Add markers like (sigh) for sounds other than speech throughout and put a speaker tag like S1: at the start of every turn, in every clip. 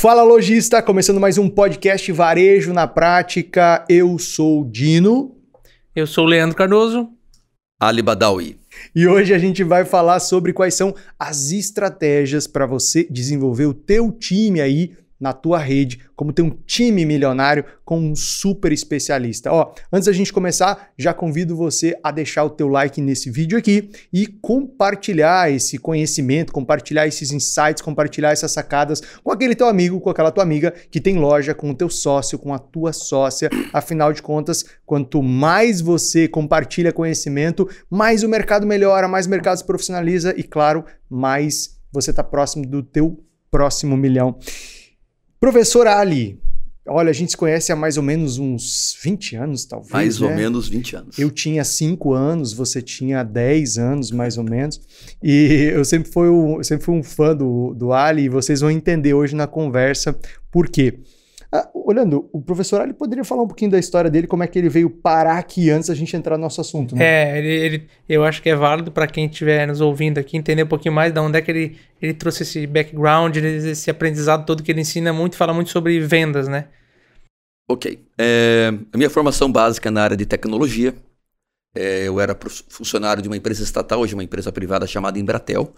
S1: Fala lojista, começando mais um podcast Varejo na Prática. Eu sou o Dino.
S2: Eu sou o Leandro Cardoso.
S3: Ali Badawi.
S1: E hoje a gente vai falar sobre quais são as estratégias para você desenvolver o teu time aí na tua rede, como ter um time milionário com um super especialista. Ó, antes da gente começar, já convido você a deixar o teu like nesse vídeo aqui e compartilhar esse conhecimento, compartilhar esses insights, compartilhar essas sacadas com aquele teu amigo, com aquela tua amiga que tem loja, com o teu sócio, com a tua sócia. Afinal de contas, quanto mais você compartilha conhecimento, mais o mercado melhora, mais o mercado se profissionaliza e, claro, mais você está próximo do teu próximo milhão. Professor Ali, olha, a gente se conhece há mais ou menos uns 20 anos, talvez.
S3: Mais
S1: né?
S3: ou menos 20 anos.
S1: Eu tinha 5 anos, você tinha 10 anos, mais ou menos. E eu sempre fui, um, sempre fui um fã do, do Ali e vocês vão entender hoje na conversa por quê. Ah, olhando, o professor Ali poderia falar um pouquinho da história dele, como é que ele veio parar aqui antes da gente entrar no nosso assunto, né?
S2: É, ele, ele eu acho que é válido para quem estiver nos ouvindo aqui entender um pouquinho mais de onde é que ele, ele trouxe esse background, esse aprendizado todo que ele ensina muito, fala muito sobre vendas, né?
S3: Ok. É, a minha formação básica é na área de tecnologia. É, eu era funcionário de uma empresa estatal, hoje uma empresa privada chamada Embratel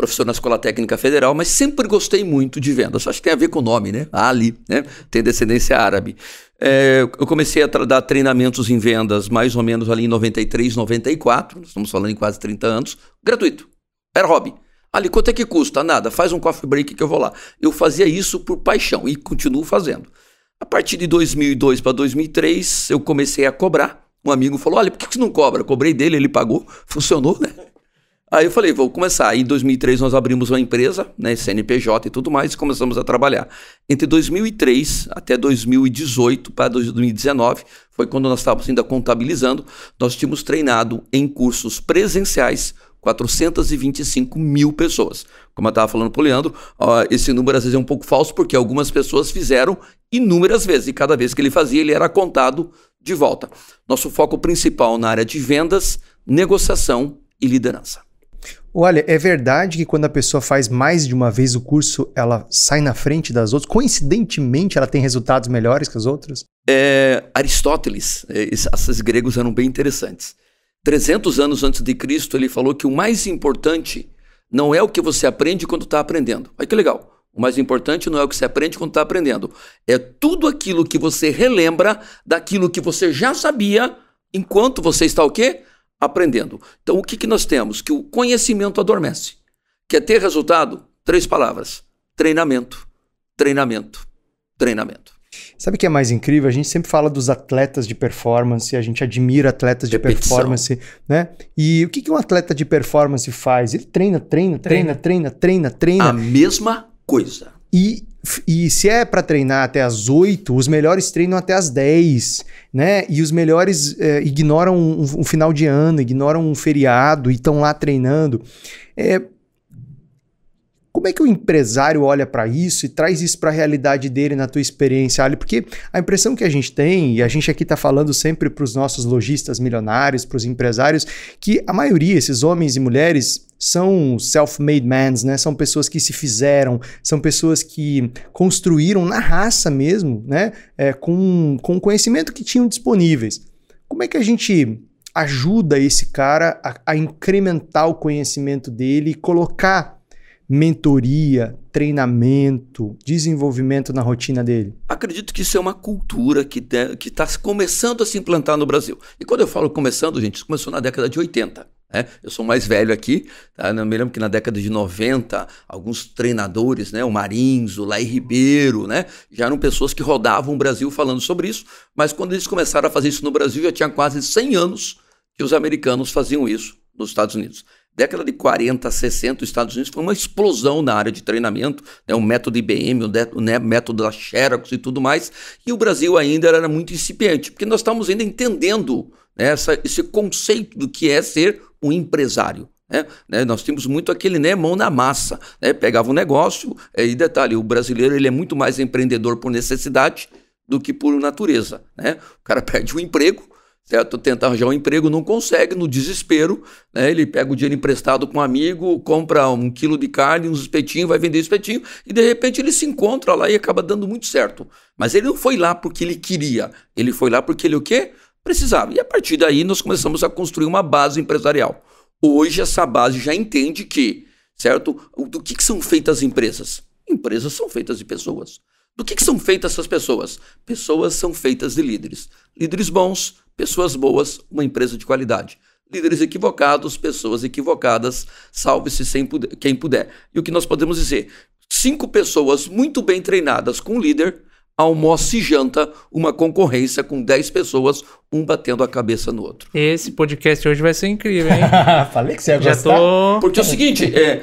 S3: professor na Escola Técnica Federal, mas sempre gostei muito de vendas. Acho que tem a ver com o nome, né? Ali, né? Tem descendência árabe. É, eu comecei a dar treinamentos em vendas mais ou menos ali em 93, 94, estamos falando em quase 30 anos, gratuito. Era hobby. Ali, quanto é que custa? Nada, faz um coffee break que eu vou lá. Eu fazia isso por paixão e continuo fazendo. A partir de 2002 para 2003, eu comecei a cobrar. Um amigo falou: Olha, por que você não cobra? Eu cobrei dele, ele pagou, funcionou, né? Aí eu falei, vou começar. Em 2003 nós abrimos uma empresa, né, CNPJ e tudo mais, e começamos a trabalhar. Entre 2003 até 2018 para 2019, foi quando nós estávamos ainda contabilizando, nós tínhamos treinado em cursos presenciais 425 mil pessoas. Como eu estava falando para o Leandro, esse número às vezes é um pouco falso, porque algumas pessoas fizeram inúmeras vezes, e cada vez que ele fazia, ele era contado de volta. Nosso foco principal na área de vendas, negociação e liderança.
S1: Olha, é verdade que quando a pessoa faz mais de uma vez o curso, ela sai na frente das outras? Coincidentemente, ela tem resultados melhores que as outras?
S3: É, Aristóteles, é, esses gregos eram bem interessantes. 300 anos antes de Cristo, ele falou que o mais importante não é o que você aprende quando está aprendendo. Olha que legal. O mais importante não é o que você aprende quando está aprendendo. É tudo aquilo que você relembra daquilo que você já sabia enquanto você está o quê? Aprendendo. Então, o que, que nós temos? Que o conhecimento adormece. Quer ter resultado? Três palavras: treinamento, treinamento, treinamento.
S1: Sabe o que é mais incrível? A gente sempre fala dos atletas de performance, a gente admira atletas de Repetição. performance, né? E o que, que um atleta de performance faz? Ele treina, treina, treina, treina, treina, treina.
S3: A mesma coisa.
S1: E e se é para treinar até as 8, os melhores treinam até as 10, né? E os melhores é, ignoram um, um, final de ano, ignoram um feriado e estão lá treinando. É, como é que o empresário olha para isso e traz isso para a realidade dele na tua experiência, Ali? Porque a impressão que a gente tem, e a gente aqui está falando sempre para os nossos lojistas milionários, para os empresários, que a maioria, esses homens e mulheres, são self-made men, né? São pessoas que se fizeram, são pessoas que construíram na raça mesmo, né? É, com, com o conhecimento que tinham disponíveis. Como é que a gente ajuda esse cara a, a incrementar o conhecimento dele e colocar mentoria, treinamento, desenvolvimento na rotina dele?
S3: Acredito que isso é uma cultura que está começando a se implantar no Brasil. E quando eu falo começando, gente, isso começou na década de 80. Né? Eu sou mais velho aqui, tá? eu me lembro que na década de 90, alguns treinadores, né? o Marins, o Lai Ribeiro, né? já eram pessoas que rodavam o Brasil falando sobre isso, mas quando eles começaram a fazer isso no Brasil, já tinha quase 100 anos que os americanos faziam isso nos Estados Unidos. Década de 40, 60, os Estados Unidos foi uma explosão na área de treinamento, né, o método IBM, o, né, método da Xerox e tudo mais, e o Brasil ainda era muito incipiente, porque nós estamos ainda entendendo né, essa, esse conceito do que é ser um empresário. Né? né nós temos muito aquele né, mão na massa, né? pegava um negócio, é, e detalhe, o brasileiro ele é muito mais empreendedor por necessidade do que por natureza. Né? O cara (laughs) perde o emprego, certo? Tenta arranjar um emprego, não consegue, no desespero, né? Ele pega o dinheiro emprestado com um amigo, compra um quilo de carne, uns espetinhos, vai vender espetinho, e de repente ele se encontra lá e acaba dando muito certo. Mas ele não foi lá porque ele queria, ele foi lá porque ele o quê? Precisava. E a partir daí nós começamos a construir uma base empresarial. Hoje essa base já entende que, certo? Do que, que são feitas as empresas? Empresas são feitas de pessoas. Do que, que são feitas essas pessoas? Pessoas são feitas de líderes. Líderes bons, pessoas boas, uma empresa de qualidade. Líderes equivocados, pessoas equivocadas, salve-se quem puder. E o que nós podemos dizer? Cinco pessoas muito bem treinadas com líder, almoça e janta uma concorrência com dez pessoas, um batendo a cabeça no outro.
S2: Esse podcast hoje vai ser incrível, hein? (laughs)
S1: Falei que você ia
S2: Já
S1: gostar.
S2: tô...
S3: Porque é o seguinte, é,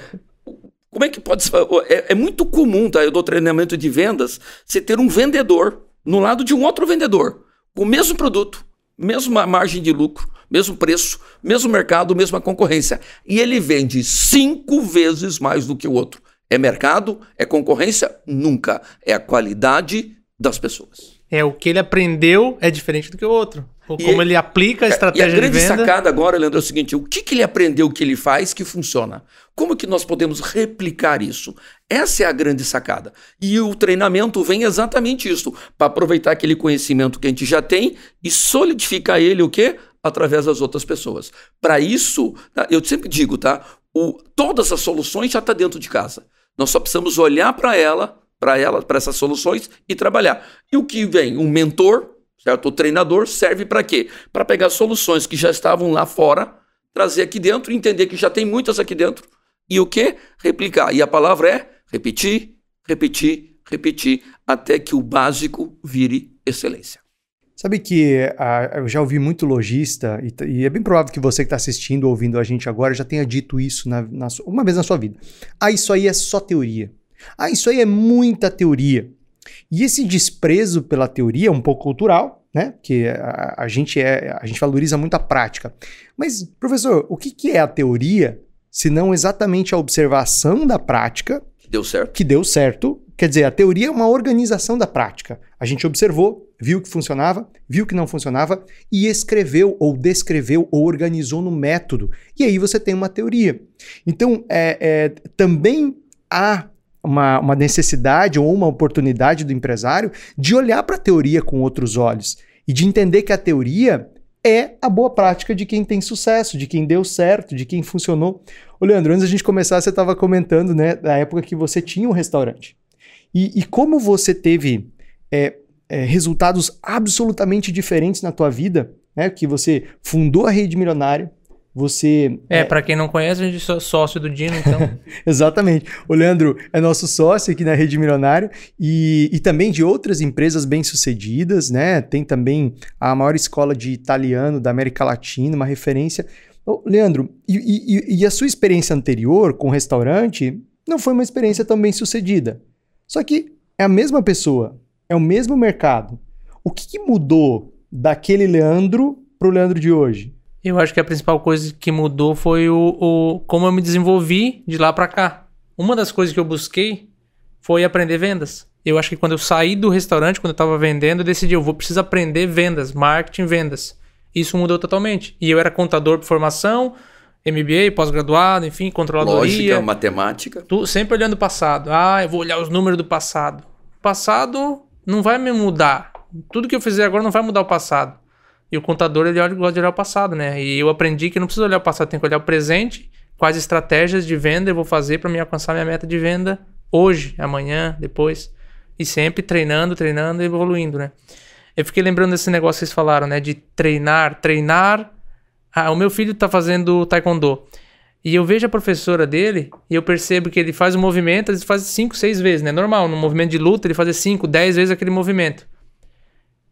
S3: como é que pode ser? É, é, muito comum, tá? Eu dou treinamento de vendas, você ter um vendedor no lado de um outro vendedor, com o mesmo produto, mesma margem de lucro, mesmo preço, mesmo mercado, mesma concorrência. E ele vende cinco vezes mais do que o outro. É mercado? É concorrência? Nunca. É a qualidade das pessoas.
S2: É, o que ele aprendeu é diferente do que o outro. Ou como ele aplica a estratégia
S3: e a grande
S2: de venda.
S3: sacada agora, Leandro, é o seguinte: o que, que ele aprendeu que ele faz que funciona? Como que nós podemos replicar isso? Essa é a grande sacada. E o treinamento vem exatamente isso, para aproveitar aquele conhecimento que a gente já tem e solidificar ele o quê? Através das outras pessoas. Para isso, tá? eu sempre digo, tá? O, todas as soluções já estão tá dentro de casa. Nós só precisamos olhar para ela, para ela, para essas soluções e trabalhar. E o que vem? Um mentor, certo? O treinador serve para quê? Para pegar soluções que já estavam lá fora, trazer aqui dentro, entender que já tem muitas aqui dentro e o que? Replicar. E a palavra é repetir, repetir, repetir, até que o básico vire excelência.
S1: Sabe que uh, eu já ouvi muito lojista, e, e, é bem provável que você que está assistindo ou ouvindo a gente agora já tenha dito isso na, na, uma vez na sua vida. Ah, isso aí é só teoria. Ah, isso aí é muita teoria. E esse desprezo pela teoria é um pouco cultural, né? Porque a, a gente, é, a gente valoriza muito a prática. Mas, professor, o que, que é a teoria se não exatamente a observação da prática
S3: que deu certo?
S1: Que deu certo. Quer dizer, a teoria é uma organização da prática. A gente observou, viu que funcionava, viu que não funcionava e escreveu ou descreveu ou organizou no método. E aí você tem uma teoria. Então, é, é também há uma, uma necessidade ou uma oportunidade do empresário de olhar para a teoria com outros olhos e de entender que a teoria é a boa prática de quem tem sucesso, de quem deu certo, de quem funcionou. Ô, Leandro, antes da gente começar, você estava comentando, né, da época que você tinha um restaurante. E, e como você teve é, é, resultados absolutamente diferentes na tua vida, né? Que você fundou a rede milionária, você.
S2: É, é... para quem não conhece, a gente é sócio do Dino, então. (laughs)
S1: Exatamente. O Leandro é nosso sócio aqui na Rede Milionário e, e também de outras empresas bem-sucedidas, né? Tem também a maior escola de italiano da América Latina, uma referência. Ô, Leandro, e, e, e a sua experiência anterior com o restaurante não foi uma experiência tão bem-sucedida. Só que é a mesma pessoa, é o mesmo mercado. O que, que mudou daquele Leandro para o Leandro de hoje?
S2: Eu acho que a principal coisa que mudou foi o, o como eu me desenvolvi de lá para cá. Uma das coisas que eu busquei foi aprender vendas. Eu acho que quando eu saí do restaurante, quando eu estava vendendo, eu decidi, eu vou precisar aprender vendas, marketing, vendas. Isso mudou totalmente. E eu era contador por formação, MBA, pós-graduado, enfim, controladoria.
S3: Lógica, matemática.
S2: Tu, sempre olhando o passado. Ah, eu vou olhar os números do passado. O passado não vai me mudar. Tudo que eu fizer agora não vai mudar o passado. E o contador, ele gosta de olhar o passado, né? E eu aprendi que não precisa olhar o passado, tem que olhar o presente, quais estratégias de venda eu vou fazer para me alcançar minha meta de venda hoje, amanhã, depois. E sempre treinando, treinando e evoluindo, né? Eu fiquei lembrando desse negócio que vocês falaram, né? De treinar, treinar. Ah, o meu filho tá fazendo taekwondo. E eu vejo a professora dele e eu percebo que ele faz o movimento, ele faz 5, 6 vezes, né? Normal, no movimento de luta, ele faz 5, 10 vezes aquele movimento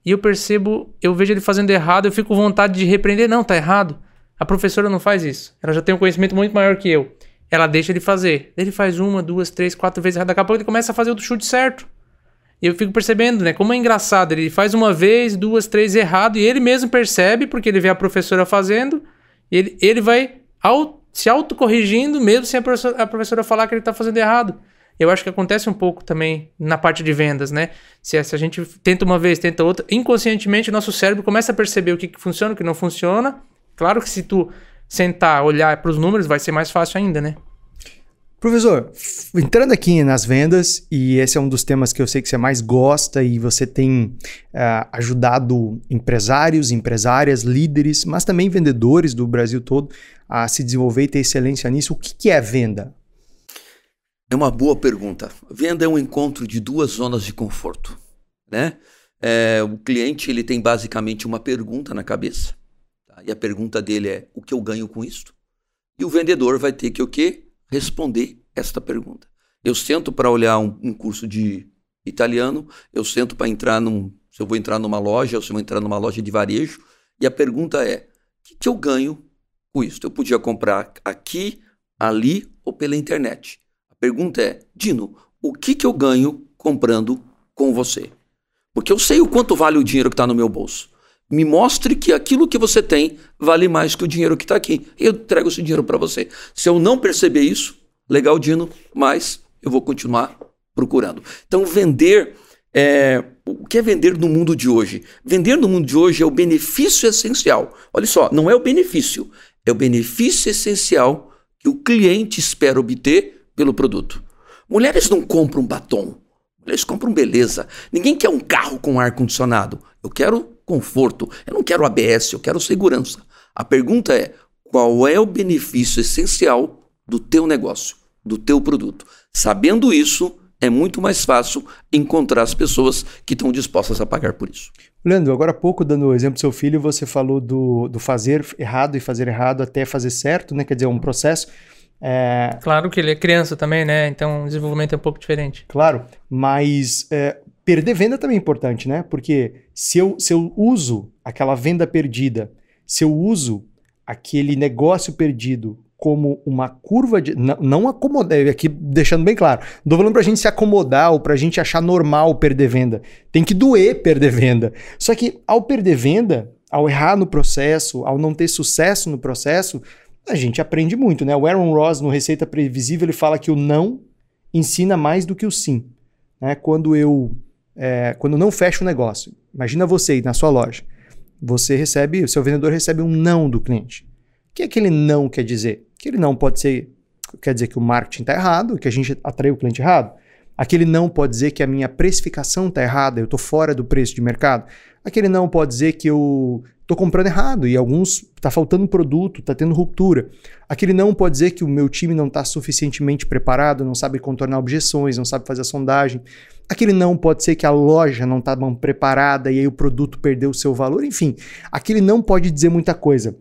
S2: e eu percebo, eu vejo ele fazendo errado, eu fico com vontade de repreender. Não, tá errado. A professora não faz isso. Ela já tem um conhecimento muito maior que eu. Ela deixa ele fazer. Ele faz uma, duas, três, quatro vezes errado. Daqui a pouco ele começa a fazer o chute certo. E eu fico percebendo, né? Como é engraçado. Ele faz uma vez, duas, três errado. E ele mesmo percebe, porque ele vê a professora fazendo. Ele, ele vai se autocorrigindo, mesmo sem a professora, a professora falar que ele tá fazendo errado. Eu acho que acontece um pouco também na parte de vendas, né? Se, se a gente tenta uma vez, tenta outra, inconscientemente o nosso cérebro começa a perceber o que, que funciona, o que não funciona. Claro que se tu sentar, olhar para os números, vai ser mais fácil ainda, né?
S1: Professor, entrando aqui nas vendas, e esse é um dos temas que eu sei que você mais gosta e você tem uh, ajudado empresários, empresárias, líderes, mas também vendedores do Brasil todo a se desenvolver e ter excelência nisso. O que, que é venda?
S3: É uma boa pergunta. Venda é um encontro de duas zonas de conforto, né? É, o cliente ele tem basicamente uma pergunta na cabeça tá? e a pergunta dele é o que eu ganho com isso? E o vendedor vai ter que o quê? Responder esta pergunta. Eu sento para olhar um, um, curso de italiano, eu sento para entrar num, se eu vou entrar numa loja ou se eu vou entrar numa loja de varejo e a pergunta é o que, que eu ganho com isso? Eu podia comprar aqui, ali ou pela internet. A pergunta é, Dino, o que, que eu ganho comprando com você? Porque eu sei o quanto vale o dinheiro que está no meu bolso. Me mostre que aquilo que você tem vale mais que o dinheiro que está aqui. Eu entrego esse dinheiro para você. Se eu não perceber isso, legal, Dino, mas eu vou continuar procurando. Então, vender. É, o que é vender no mundo de hoje? Vender no mundo de hoje é o benefício essencial. Olha só, não é o benefício, é o benefício essencial que o cliente espera obter pelo produto. Mulheres não compram batom, mulheres compram beleza. Ninguém quer um carro com ar condicionado. Eu quero conforto, eu não quero ABS, eu quero segurança. A pergunta é: qual é o benefício essencial do teu negócio, do teu produto? Sabendo isso, é muito mais fácil encontrar as pessoas que estão dispostas a pagar por isso.
S1: Leandro, agora há pouco, dando o exemplo do seu filho, você falou do, do fazer errado e fazer errado até fazer certo, né? Quer dizer, um processo.
S2: É... Claro que ele é criança também, né? Então o desenvolvimento é um pouco diferente.
S1: Claro, mas é, perder venda também é importante, né? Porque se eu, se eu uso aquela venda perdida, se eu uso aquele negócio perdido como uma curva de. Não, não acomodar, aqui deixando bem claro. Não tô falando pra gente se acomodar ou pra gente achar normal perder venda. Tem que doer perder venda. Só que ao perder venda, ao errar no processo, ao não ter sucesso no processo, a gente aprende muito, né? O Aaron Ross, no Receita Previsível, ele fala que o não ensina mais do que o sim. Né? Quando eu é, quando não fecha o negócio, imagina você aí na sua loja, você recebe, o seu vendedor recebe um não do cliente. O que aquele não quer dizer? Aquele não pode ser, quer dizer que o marketing está errado, que a gente atraiu o cliente errado. Aquele não pode dizer que a minha precificação está errada, eu estou fora do preço de mercado. Aquele não pode dizer que eu estou comprando errado e alguns está faltando produto, está tendo ruptura. Aquele não pode dizer que o meu time não está suficientemente preparado, não sabe contornar objeções, não sabe fazer a sondagem. Aquele não pode ser que a loja não está preparada e aí o produto perdeu o seu valor. Enfim, aquele não pode dizer muita coisa.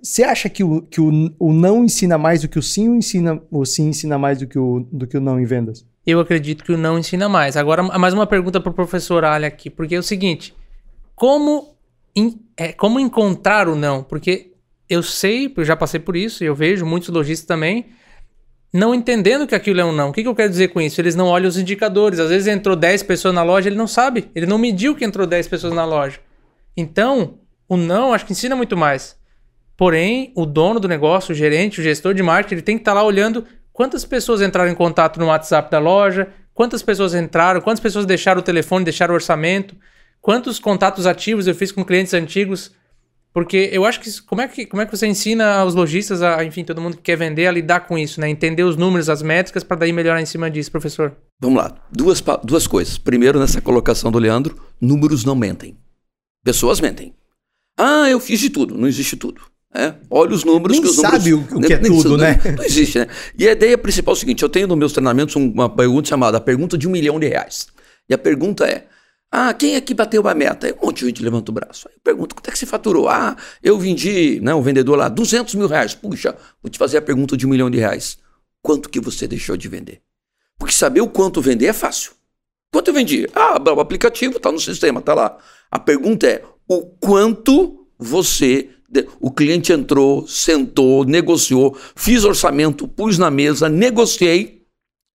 S1: Você acha que, o, que o, o não ensina mais do que o sim ou ensina, o sim ensina mais do que o, do que o não em vendas?
S2: Eu acredito que o não ensina mais. Agora, mais uma pergunta para o professor Ali aqui, porque é o seguinte: como in, é, como encontrar o não? Porque eu sei, eu já passei por isso, eu vejo muitos lojistas também não entendendo que aquilo é um não. O que, que eu quero dizer com isso? Eles não olham os indicadores. Às vezes entrou 10 pessoas na loja, ele não sabe. Ele não mediu que entrou 10 pessoas na loja. Então, o não acho que ensina muito mais. Porém, o dono do negócio, o gerente, o gestor de marketing, ele tem que estar tá lá olhando quantas pessoas entraram em contato no WhatsApp da loja, quantas pessoas entraram, quantas pessoas deixaram o telefone, deixaram o orçamento, Quantos contatos ativos eu fiz com clientes antigos? Porque eu acho que como é que, como é que você ensina os lojistas, a, enfim, todo mundo que quer vender a lidar com isso, né? Entender os números, as métricas, para daí melhorar em cima disso, professor?
S3: Vamos lá. Duas, duas coisas. Primeiro, nessa colocação do Leandro, números não mentem. Pessoas mentem. Ah, eu fiz de tudo. Não existe tudo. É, olha os números
S1: nem
S3: que os números.
S1: sabe o, o que é tudo, né?
S3: Não, (laughs) não, existe, né? E a ideia principal é o seguinte: eu tenho nos meus treinamentos uma pergunta chamada a pergunta de um milhão de reais. E a pergunta é: ah, quem aqui bateu a meta? Aí um monte de gente levanta o braço. Aí eu pergunto, quanto é que você faturou? Ah, eu vendi, né, o vendedor lá, 200 mil reais. Puxa, vou te fazer a pergunta de um milhão de reais. Quanto que você deixou de vender? Porque saber o quanto vender é fácil. Quanto eu vendi? Ah, o aplicativo está no sistema, está lá. A pergunta é, o quanto você... O cliente entrou, sentou, negociou, fiz orçamento, pus na mesa, negociei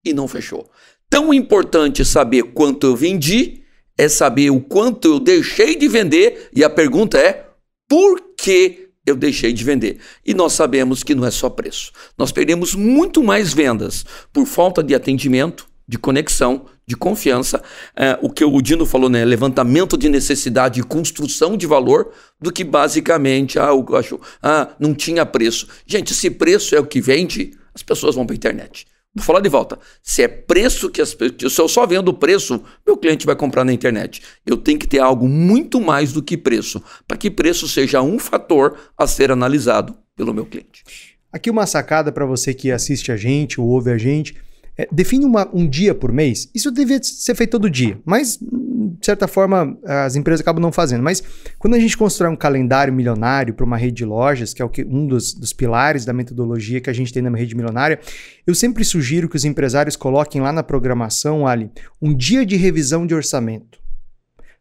S3: e não fechou. Tão importante saber quanto eu vendi é saber o quanto eu deixei de vender e a pergunta é por que eu deixei de vender. E nós sabemos que não é só preço. Nós perdemos muito mais vendas por falta de atendimento, de conexão, de confiança, é, o que o Dino falou, né? Levantamento de necessidade e construção de valor, do que basicamente, ah, eu acho, ah, não tinha preço. Gente, se preço é o que vende, as pessoas vão para a internet. Vou falar de volta. Se é preço que as pessoas. Se eu só vendo o preço, meu cliente vai comprar na internet. Eu tenho que ter algo muito mais do que preço, para que preço seja um fator a ser analisado pelo meu cliente.
S1: Aqui uma sacada para você que assiste a gente ou ouve a gente. É, define uma, um dia por mês. Isso devia ser feito todo dia, mas de certa forma as empresas acabam não fazendo. Mas quando a gente constrói um calendário milionário para uma rede de lojas, que é o que, um dos, dos pilares da metodologia que a gente tem na rede milionária, eu sempre sugiro que os empresários coloquem lá na programação, Ali, um dia de revisão de orçamento.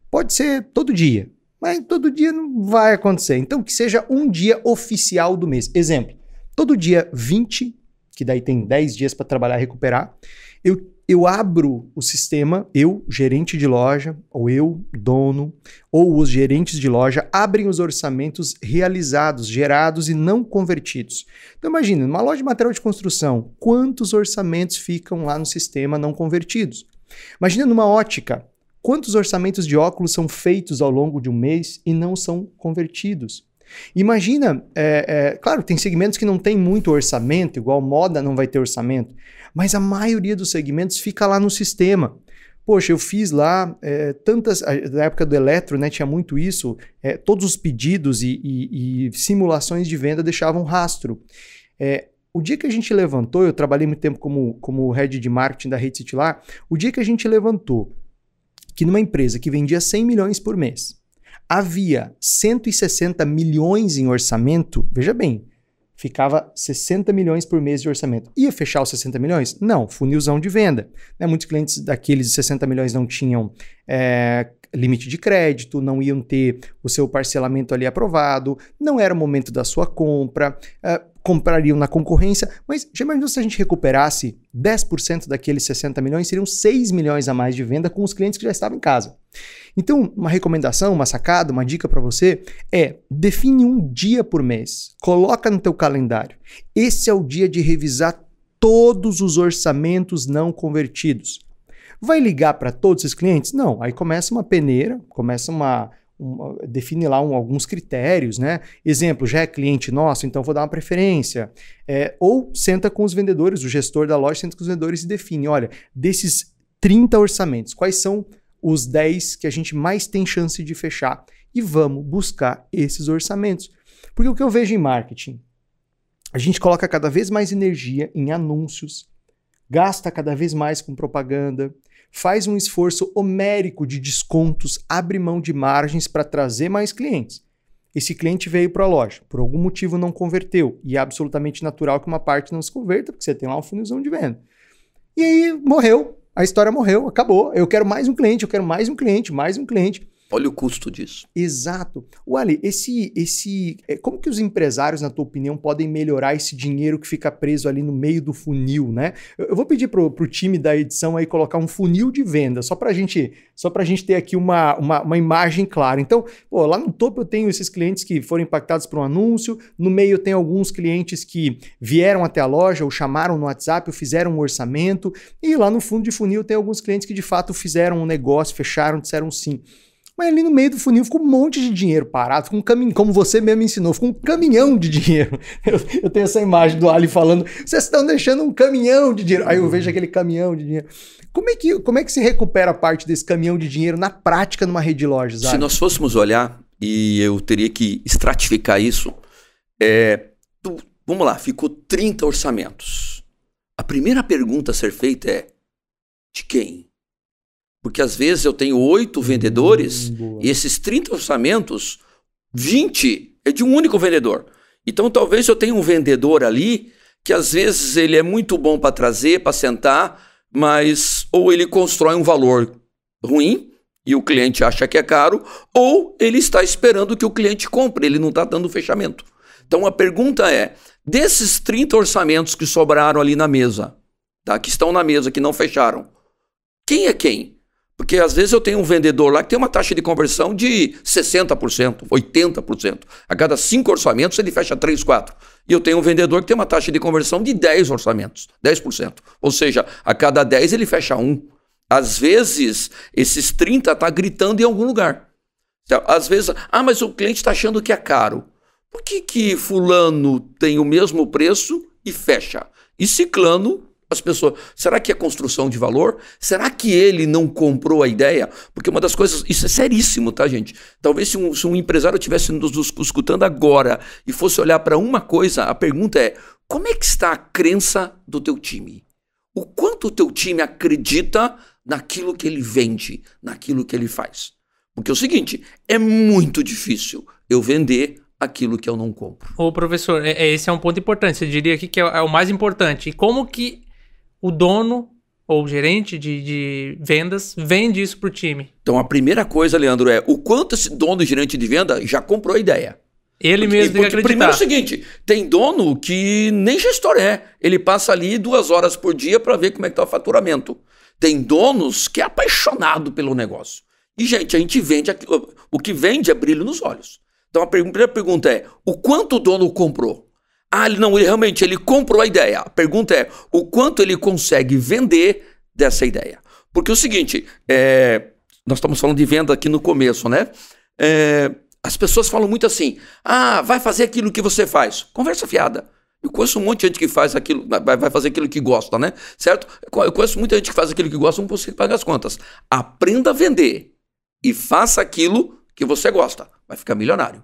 S1: Pode ser todo dia, mas todo dia não vai acontecer. Então, que seja um dia oficial do mês. Exemplo, todo dia 20 que daí tem 10 dias para trabalhar e recuperar. Eu, eu abro o sistema, eu, gerente de loja, ou eu, dono, ou os gerentes de loja, abrem os orçamentos realizados, gerados e não convertidos. Então imagine, numa loja de material de construção, quantos orçamentos ficam lá no sistema não convertidos? Imagina numa ótica, quantos orçamentos de óculos são feitos ao longo de um mês e não são convertidos? Imagina, é, é, claro, tem segmentos que não tem muito orçamento, igual moda não vai ter orçamento, mas a maioria dos segmentos fica lá no sistema. Poxa, eu fiz lá é, tantas. Na época do Eletro, né, tinha muito isso. É, todos os pedidos e, e, e, simulações de venda deixavam rastro. É, o dia que a gente levantou, eu trabalhei muito tempo como, como head de marketing da Rede City lá. O dia que a gente levantou que numa empresa que vendia 100 milhões por mês, havia 160 milhões em orçamento, veja bem, ficava 60 milhões por mês de orçamento. Ia fechar os 60 milhões? Não, funilzão de venda. Né? Muitos clientes daqueles 60 milhões não tinham é, limite de crédito, não iam ter o seu parcelamento ali aprovado, não era o momento da sua compra, é, comprariam na concorrência, mas já imaginou se a gente recuperasse 10% daqueles 60 milhões, seriam 6 milhões a mais de venda com os clientes que já estavam em casa. Então, uma recomendação, uma sacada, uma dica para você é: define um dia por mês, coloca no teu calendário. Esse é o dia de revisar todos os orçamentos não convertidos. Vai ligar para todos esses clientes? Não. Aí começa uma peneira, começa uma, um, define lá um, alguns critérios, né? Exemplo, já é cliente nosso, então vou dar uma preferência. É, ou senta com os vendedores, o gestor da loja senta com os vendedores e define: olha, desses 30 orçamentos, quais são os 10 que a gente mais tem chance de fechar? E vamos buscar esses orçamentos. Porque o que eu vejo em marketing, a gente coloca cada vez mais energia em anúncios, gasta cada vez mais com propaganda, faz um esforço homérico de descontos, abre mão de margens para trazer mais clientes. Esse cliente veio para a loja, por algum motivo não converteu, e é absolutamente natural que uma parte não se converta, porque você tem lá um funilzão de venda. E aí morreu, a história morreu, acabou. Eu quero mais um cliente, eu quero mais um cliente, mais um cliente.
S3: Olha o custo disso.
S1: Exato. Wally, esse, esse, é, como que os empresários, na tua opinião, podem melhorar esse dinheiro que fica preso ali no meio do funil, né? Eu, vou pedir pro, pro time da edição aí colocar um funil de venda, só pra gente, só pra gente ter aqui uma, uma, uma imagem clara. Então, pô, lá no topo eu tenho esses clientes que foram impactados por um anúncio, no meio eu tenho alguns clientes que vieram até a loja ou chamaram no WhatsApp ou fizeram um orçamento, e lá no fundo de funil tem alguns clientes que de fato fizeram um negócio, fecharam, disseram sim. Mas ali no meio do funil ficou um monte de dinheiro parado, com um caminhão, como você mesmo ensinou, ficou um caminhão de dinheiro. (laughs) Eu, eu tenho essa imagem do Ali falando: vocês estão deixando um caminhão de dinheiro. Aí eu vejo aquele caminhão de dinheiro. Como é que, como é que se recupera parte desse caminhão de dinheiro na prática numa rede de lojas?
S3: Se nós fôssemos olhar, e eu teria que estratificar isso, é, tu, vamos lá, ficou 30 orçamentos. A primeira pergunta a ser feita é: de quem? Porque às vezes eu tenho oito vendedores hum, e esses 30 orçamentos, 20 é de um único vendedor. Então talvez eu tenha um vendedor ali que às vezes ele é muito bom para trazer, para sentar, mas ou ele constrói um valor ruim e o cliente acha que é caro, ou ele está esperando que o cliente compre, ele não está dando fechamento. Então a pergunta é: desses 30 orçamentos que sobraram ali na mesa, tá, que estão na mesa, que não fecharam, quem é quem? Porque às vezes eu tenho um vendedor lá que tem uma taxa de conversão de 60%, 80%. A cada cinco orçamentos ele fecha 3, 4. E eu tenho um vendedor que tem uma taxa de conversão de 10 orçamentos, 10%. Ou seja, a cada 10 ele fecha um. Às vezes, esses 30 está gritando em algum lugar. Às vezes, ah, mas o cliente está achando que é caro. Por que, que fulano tem o mesmo preço e fecha? E ciclano as pessoas. Será que é construção de valor? Será que ele não comprou a ideia? Porque uma das coisas. Isso é seríssimo, tá, gente? Talvez se um, se um empresário estivesse nos, nos escutando agora e fosse olhar para uma coisa, a pergunta é: como é que está a crença do teu time? O quanto o teu time acredita naquilo que ele vende, naquilo que ele faz? Porque é o seguinte: é muito difícil eu vender aquilo que eu não compro.
S2: Ô, professor, é, é, esse é um ponto importante. Você diria aqui que é, é o mais importante. E como que o dono ou gerente de, de vendas vende isso para o time?
S3: Então a primeira coisa, Leandro, é o quanto esse dono e gerente de venda já comprou a ideia.
S2: Ele mesmo porque, tem que acreditar.
S3: Primeiro é o seguinte, tem dono que nem gestor é. Ele passa ali duas horas por dia para ver como é que tá o faturamento. Tem donos que é apaixonado pelo negócio. E, gente, a gente vende... Aquilo, o que vende é brilho nos olhos. Então a primeira pergunta é, o quanto o dono comprou? Ah, não, ele realmente ele comprou a ideia. A pergunta é o quanto ele consegue vender dessa ideia. Porque é o seguinte, é, nós estamos falando de venda aqui no começo, né? É, as pessoas falam muito assim: ah, vai fazer aquilo que você faz. Conversa fiada. Eu conheço um monte de gente que faz aquilo, vai fazer aquilo que gosta, né? Certo? Eu conheço muita gente que faz aquilo que gosta, não consegue pagar as contas. Aprenda a vender e faça aquilo que você gosta. Vai ficar milionário.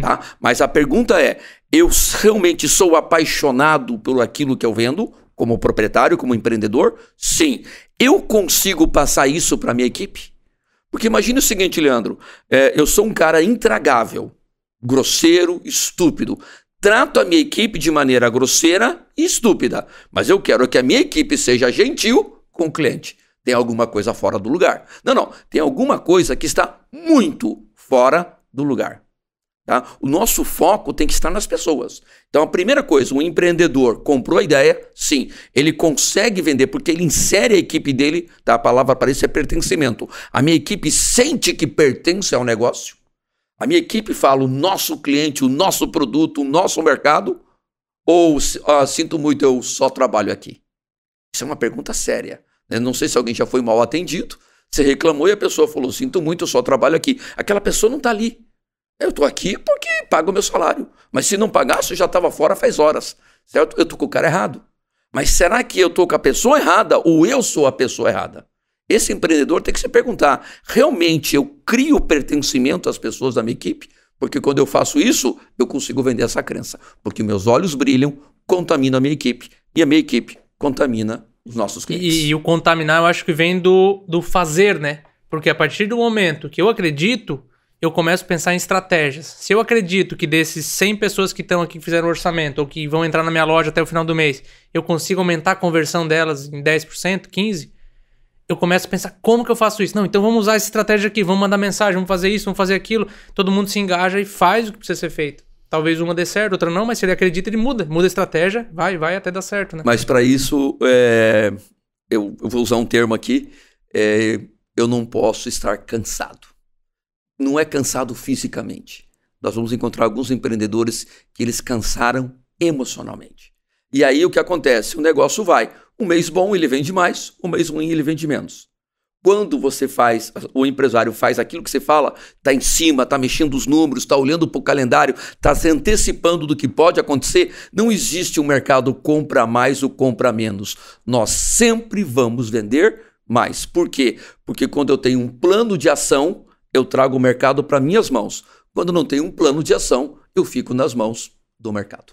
S3: Tá? (laughs) Mas a pergunta é: eu realmente sou apaixonado por aquilo que eu vendo, como proprietário, como empreendedor? Sim. Eu consigo passar isso para minha equipe? Porque imagine o seguinte, Leandro: é, eu sou um cara intragável, grosseiro, estúpido. Trato a minha equipe de maneira grosseira e estúpida, mas eu quero que a minha equipe seja gentil com o cliente. Tem alguma coisa fora do lugar. Não, não. Tem alguma coisa que está muito fora do lugar. Tá? O nosso foco tem que estar nas pessoas. Então, a primeira coisa, o empreendedor comprou a ideia, sim, ele consegue vender porque ele insere a equipe dele, tá? a palavra para isso é pertencimento. A minha equipe sente que pertence ao negócio. A minha equipe fala o nosso cliente, o nosso produto, o nosso mercado, ou ah, sinto muito, eu só trabalho aqui. Isso é uma pergunta séria. Eu não sei se alguém já foi mal atendido, você reclamou e a pessoa falou: sinto muito, eu só trabalho aqui. Aquela pessoa não está ali. Eu estou aqui porque pago o meu salário. Mas se não pagasse, eu já estava fora faz horas. Certo? Eu estou com o cara errado. Mas será que eu estou com a pessoa errada ou eu sou a pessoa errada? Esse empreendedor tem que se perguntar: realmente eu crio pertencimento às pessoas da minha equipe? Porque quando eu faço isso, eu consigo vender essa crença. Porque meus olhos brilham, contamina a minha equipe. E a minha equipe contamina os nossos clientes.
S2: E, e o contaminar, eu acho que vem do, do fazer, né? Porque a partir do momento que eu acredito, eu começo a pensar em estratégias. Se eu acredito que desses 100 pessoas que estão aqui que fizeram orçamento ou que vão entrar na minha loja até o final do mês, eu consigo aumentar a conversão delas em 10%, 15%, eu começo a pensar como que eu faço isso. Não, então vamos usar essa estratégia aqui, vamos mandar mensagem, vamos fazer isso, vamos fazer aquilo. Todo mundo se engaja e faz o que precisa ser feito. Talvez uma dê certo, outra não, mas se ele acredita, ele muda. Muda a estratégia, vai, vai até dar certo, né?
S3: Mas para isso, é... eu, eu, vou usar um termo aqui, é... eu não posso estar cansado não é cansado fisicamente. Nós vamos encontrar alguns empreendedores que eles cansaram emocionalmente. E aí o que acontece? O negócio vai. Um mês bom ele vende mais, um mês ruim ele vende menos. Quando você faz, o empresário faz aquilo que você fala, está em cima, está mexendo os números, está olhando para o calendário, está se antecipando do que pode acontecer, não existe um mercado compra mais ou compra menos. Nós sempre vamos vender mais. Por quê? Porque quando eu tenho um plano de ação, eu trago o mercado para minhas mãos. Quando não tem um plano de ação, eu fico nas mãos do mercado.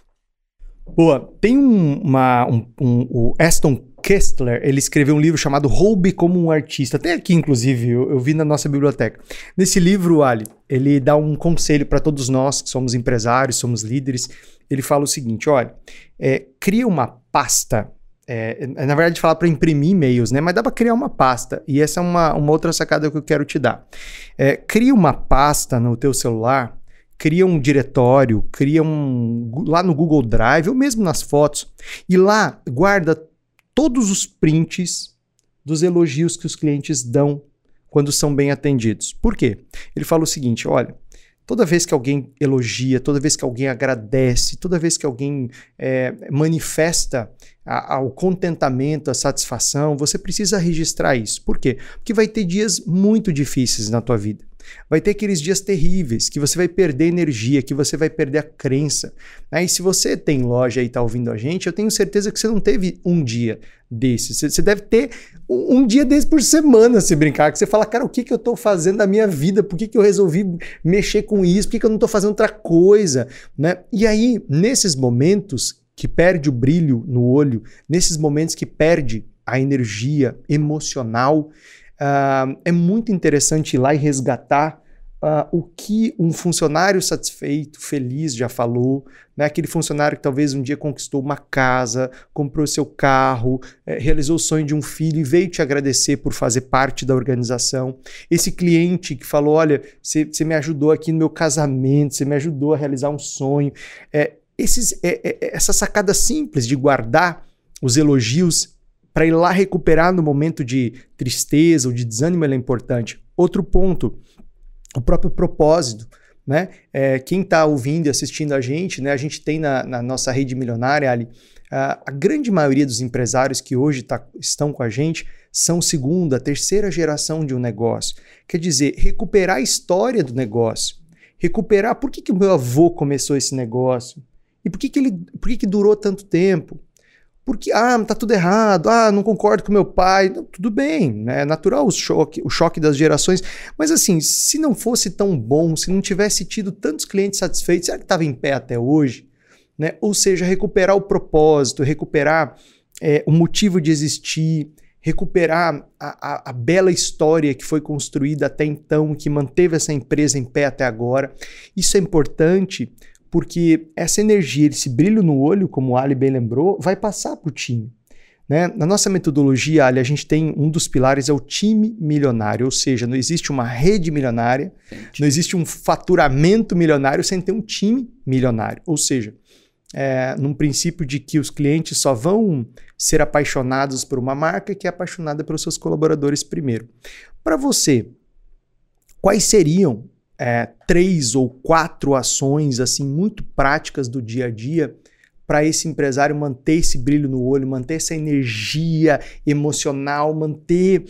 S1: Boa. Tem um, uma, um, um, o Aston Kessler, ele escreveu um livro chamado Roube como um Artista. Até aqui, inclusive, eu, eu vi na nossa biblioteca. Nesse livro, Ali, ele dá um conselho para todos nós que somos empresários, somos líderes. Ele fala o seguinte: olha, é, cria uma pasta é, na verdade, falar para imprimir e-mails, né? Mas dá para criar uma pasta. E essa é uma, uma outra sacada que eu quero te dar. É, cria uma pasta no teu celular, cria um diretório, cria um lá no Google Drive ou mesmo nas fotos e lá guarda todos os prints dos elogios que os clientes dão quando são bem atendidos. Por quê? Ele fala o seguinte: olha, Toda vez que alguém elogia, toda vez que alguém agradece, toda vez que alguém é, manifesta a, contentamento, a satisfação, você precisa registrar isso. Por quê? Porque vai ter dias muito difíceis na tua vida. Vai ter aqueles dias terríveis que você vai perder energia, que você vai perder a crença. Aí, se você tem loja e está ouvindo a gente, eu tenho certeza que você não teve um dia desses. Você deve ter um dia desse por semana, se brincar, que você fala, cara, o que, que eu estou fazendo da minha vida? Por que, que eu resolvi mexer com isso? Por que, que eu não estou fazendo outra coisa? Né? E aí, nesses momentos que perde o brilho no olho, nesses momentos que perde a energia emocional, Uh, é muito interessante ir lá e resgatar uh, o que um funcionário satisfeito, feliz já falou, né? aquele funcionário que talvez um dia conquistou uma casa, comprou seu carro, eh, realizou o sonho de um filho e veio te agradecer por fazer parte da organização. Esse cliente que falou: Olha, você me ajudou aqui no meu casamento, você me ajudou a realizar um sonho. É, esses, é, é, essa sacada simples de guardar os elogios para ir lá recuperar no momento de tristeza ou de desânimo, ela é importante. Outro ponto, o próprio propósito. Né? É, quem está ouvindo e assistindo a gente, né, a gente tem na, na nossa rede milionária, Ali, a, a, grande maioria dos empresários que hoje tá, estão com a gente são segunda, terceira geração de um negócio. Quer dizer, recuperar a história do negócio. Recuperar por que, que o meu avô começou esse negócio e por que, que, ele, por que, que durou tanto tempo. Porque, ah, tá tudo errado, ah, não concordo com meu pai. Não, tudo bem, né? é natural o choque, o choque das gerações. Mas assim, se não fosse tão bom, se não tivesse tido tantos clientes satisfeitos, será que estava em pé até hoje? Né? Ou seja, recuperar o propósito, recuperar é, o motivo de existir, recuperar a, a, a, bela história que foi construída até então, que manteve essa empresa em pé até agora. Isso é importante porque essa energia, esse brilho no olho, como o Ali bem lembrou, vai passar para o time. Né? Na nossa metodologia, Ali, a gente tem um dos pilares é o time milionário, ou seja, não existe uma rede milionária, Entendi. não existe um faturamento milionário sem ter um time milionário. Ou seja, é, num princípio de que os clientes só vão ser apaixonados por uma marca que é apaixonada pelos seus colaboradores primeiro. Para você, quais seriam é, três ou quatro ações assim muito práticas do dia a dia para esse empresário manter esse brilho no olho, manter essa energia emocional, manter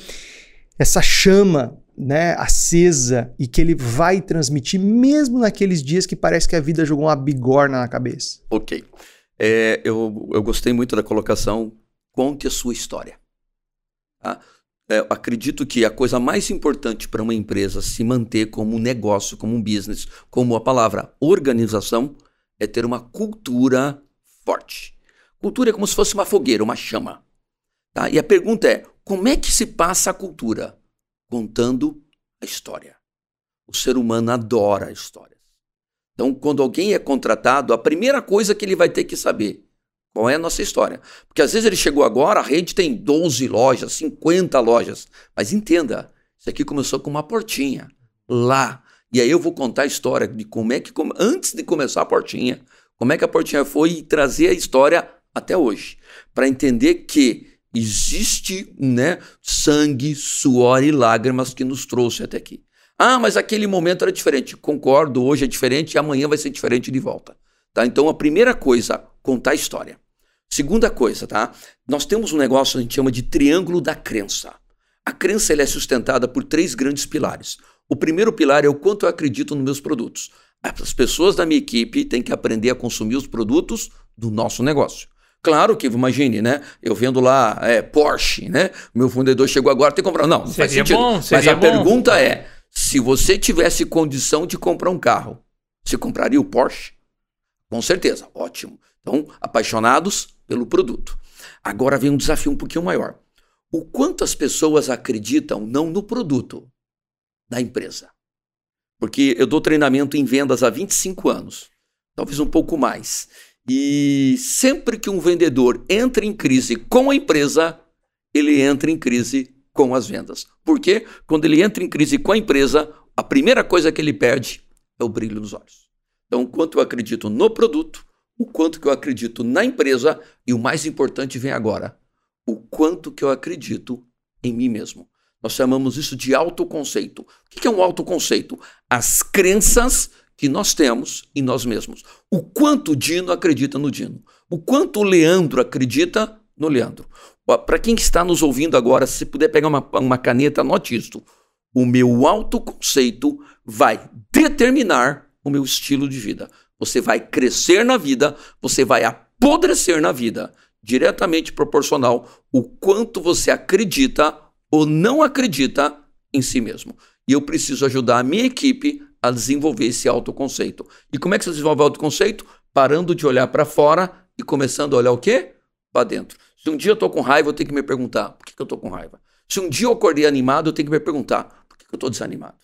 S1: essa chama né, acesa e que ele vai transmitir mesmo naqueles dias que parece que a vida jogou uma bigorna na cabeça.
S3: Ok. É, eu, eu gostei muito da colocação. Conte a sua história. Tá? É, acredito que a coisa mais importante para uma empresa se manter como um negócio, como um business, como a palavra organização, é ter uma cultura forte. Cultura é como se fosse uma fogueira, uma chama. Tá? E a pergunta é: como é que se passa a cultura? Contando a história. O ser humano adora histórias. Então, quando alguém é contratado, a primeira coisa que ele vai ter que saber qual é a nossa história? Porque às vezes ele chegou agora, a rede tem 12 lojas, 50 lojas. Mas entenda, isso aqui começou com uma portinha lá. E aí eu vou contar a história de como é que, antes de começar a portinha, como é que a portinha foi e trazer a história até hoje. Para entender que existe né, sangue, suor e lágrimas que nos trouxe até aqui. Ah, mas aquele momento era diferente. Concordo, hoje é diferente e amanhã vai ser diferente de volta. Tá? Então a primeira coisa, contar a história. Segunda coisa, tá? Nós temos um negócio que a gente chama de triângulo da crença. A crença é sustentada por três grandes pilares. O primeiro pilar é o quanto eu acredito nos meus produtos. As pessoas da minha equipe têm que aprender a consumir os produtos do nosso negócio. Claro que, imagine, né? Eu vendo lá é, Porsche, né? Meu fundador chegou agora, tem que comprar. Não, não seria faz sentido. Bom, Mas a bom. pergunta é: se você tivesse condição de comprar um carro, você compraria o Porsche? Com certeza, ótimo. Então, apaixonados pelo produto. Agora vem um desafio um pouquinho maior. O quanto as pessoas acreditam não no produto da empresa. Porque eu dou treinamento em vendas há 25 anos, talvez um pouco mais. E sempre que um vendedor entra em crise com a empresa, ele entra em crise com as vendas. Porque quando ele entra em crise com a empresa, a primeira coisa que ele perde é o brilho nos olhos. Então, quanto eu acredito no produto, o quanto que eu acredito na empresa e o mais importante vem agora, o quanto que eu acredito em mim mesmo. Nós chamamos isso de autoconceito. O que é um autoconceito? As crenças que nós temos em nós mesmos. O quanto o Dino acredita no Dino. O quanto o Leandro acredita no Leandro. Para quem está nos ouvindo agora, se puder pegar uma, uma caneta, anote isso. O meu autoconceito vai determinar o meu estilo de vida. Você vai crescer na vida, você vai apodrecer na vida, diretamente proporcional o quanto você acredita ou não acredita em si mesmo. E eu preciso ajudar a minha equipe a desenvolver esse autoconceito. E como é que você desenvolve o autoconceito? Parando de olhar para fora e começando a olhar o quê? Para dentro. Se um dia eu estou com raiva, eu tenho que me perguntar: por que, que eu estou com raiva? Se um dia eu acordei animado, eu tenho que me perguntar: por que, que eu estou desanimado?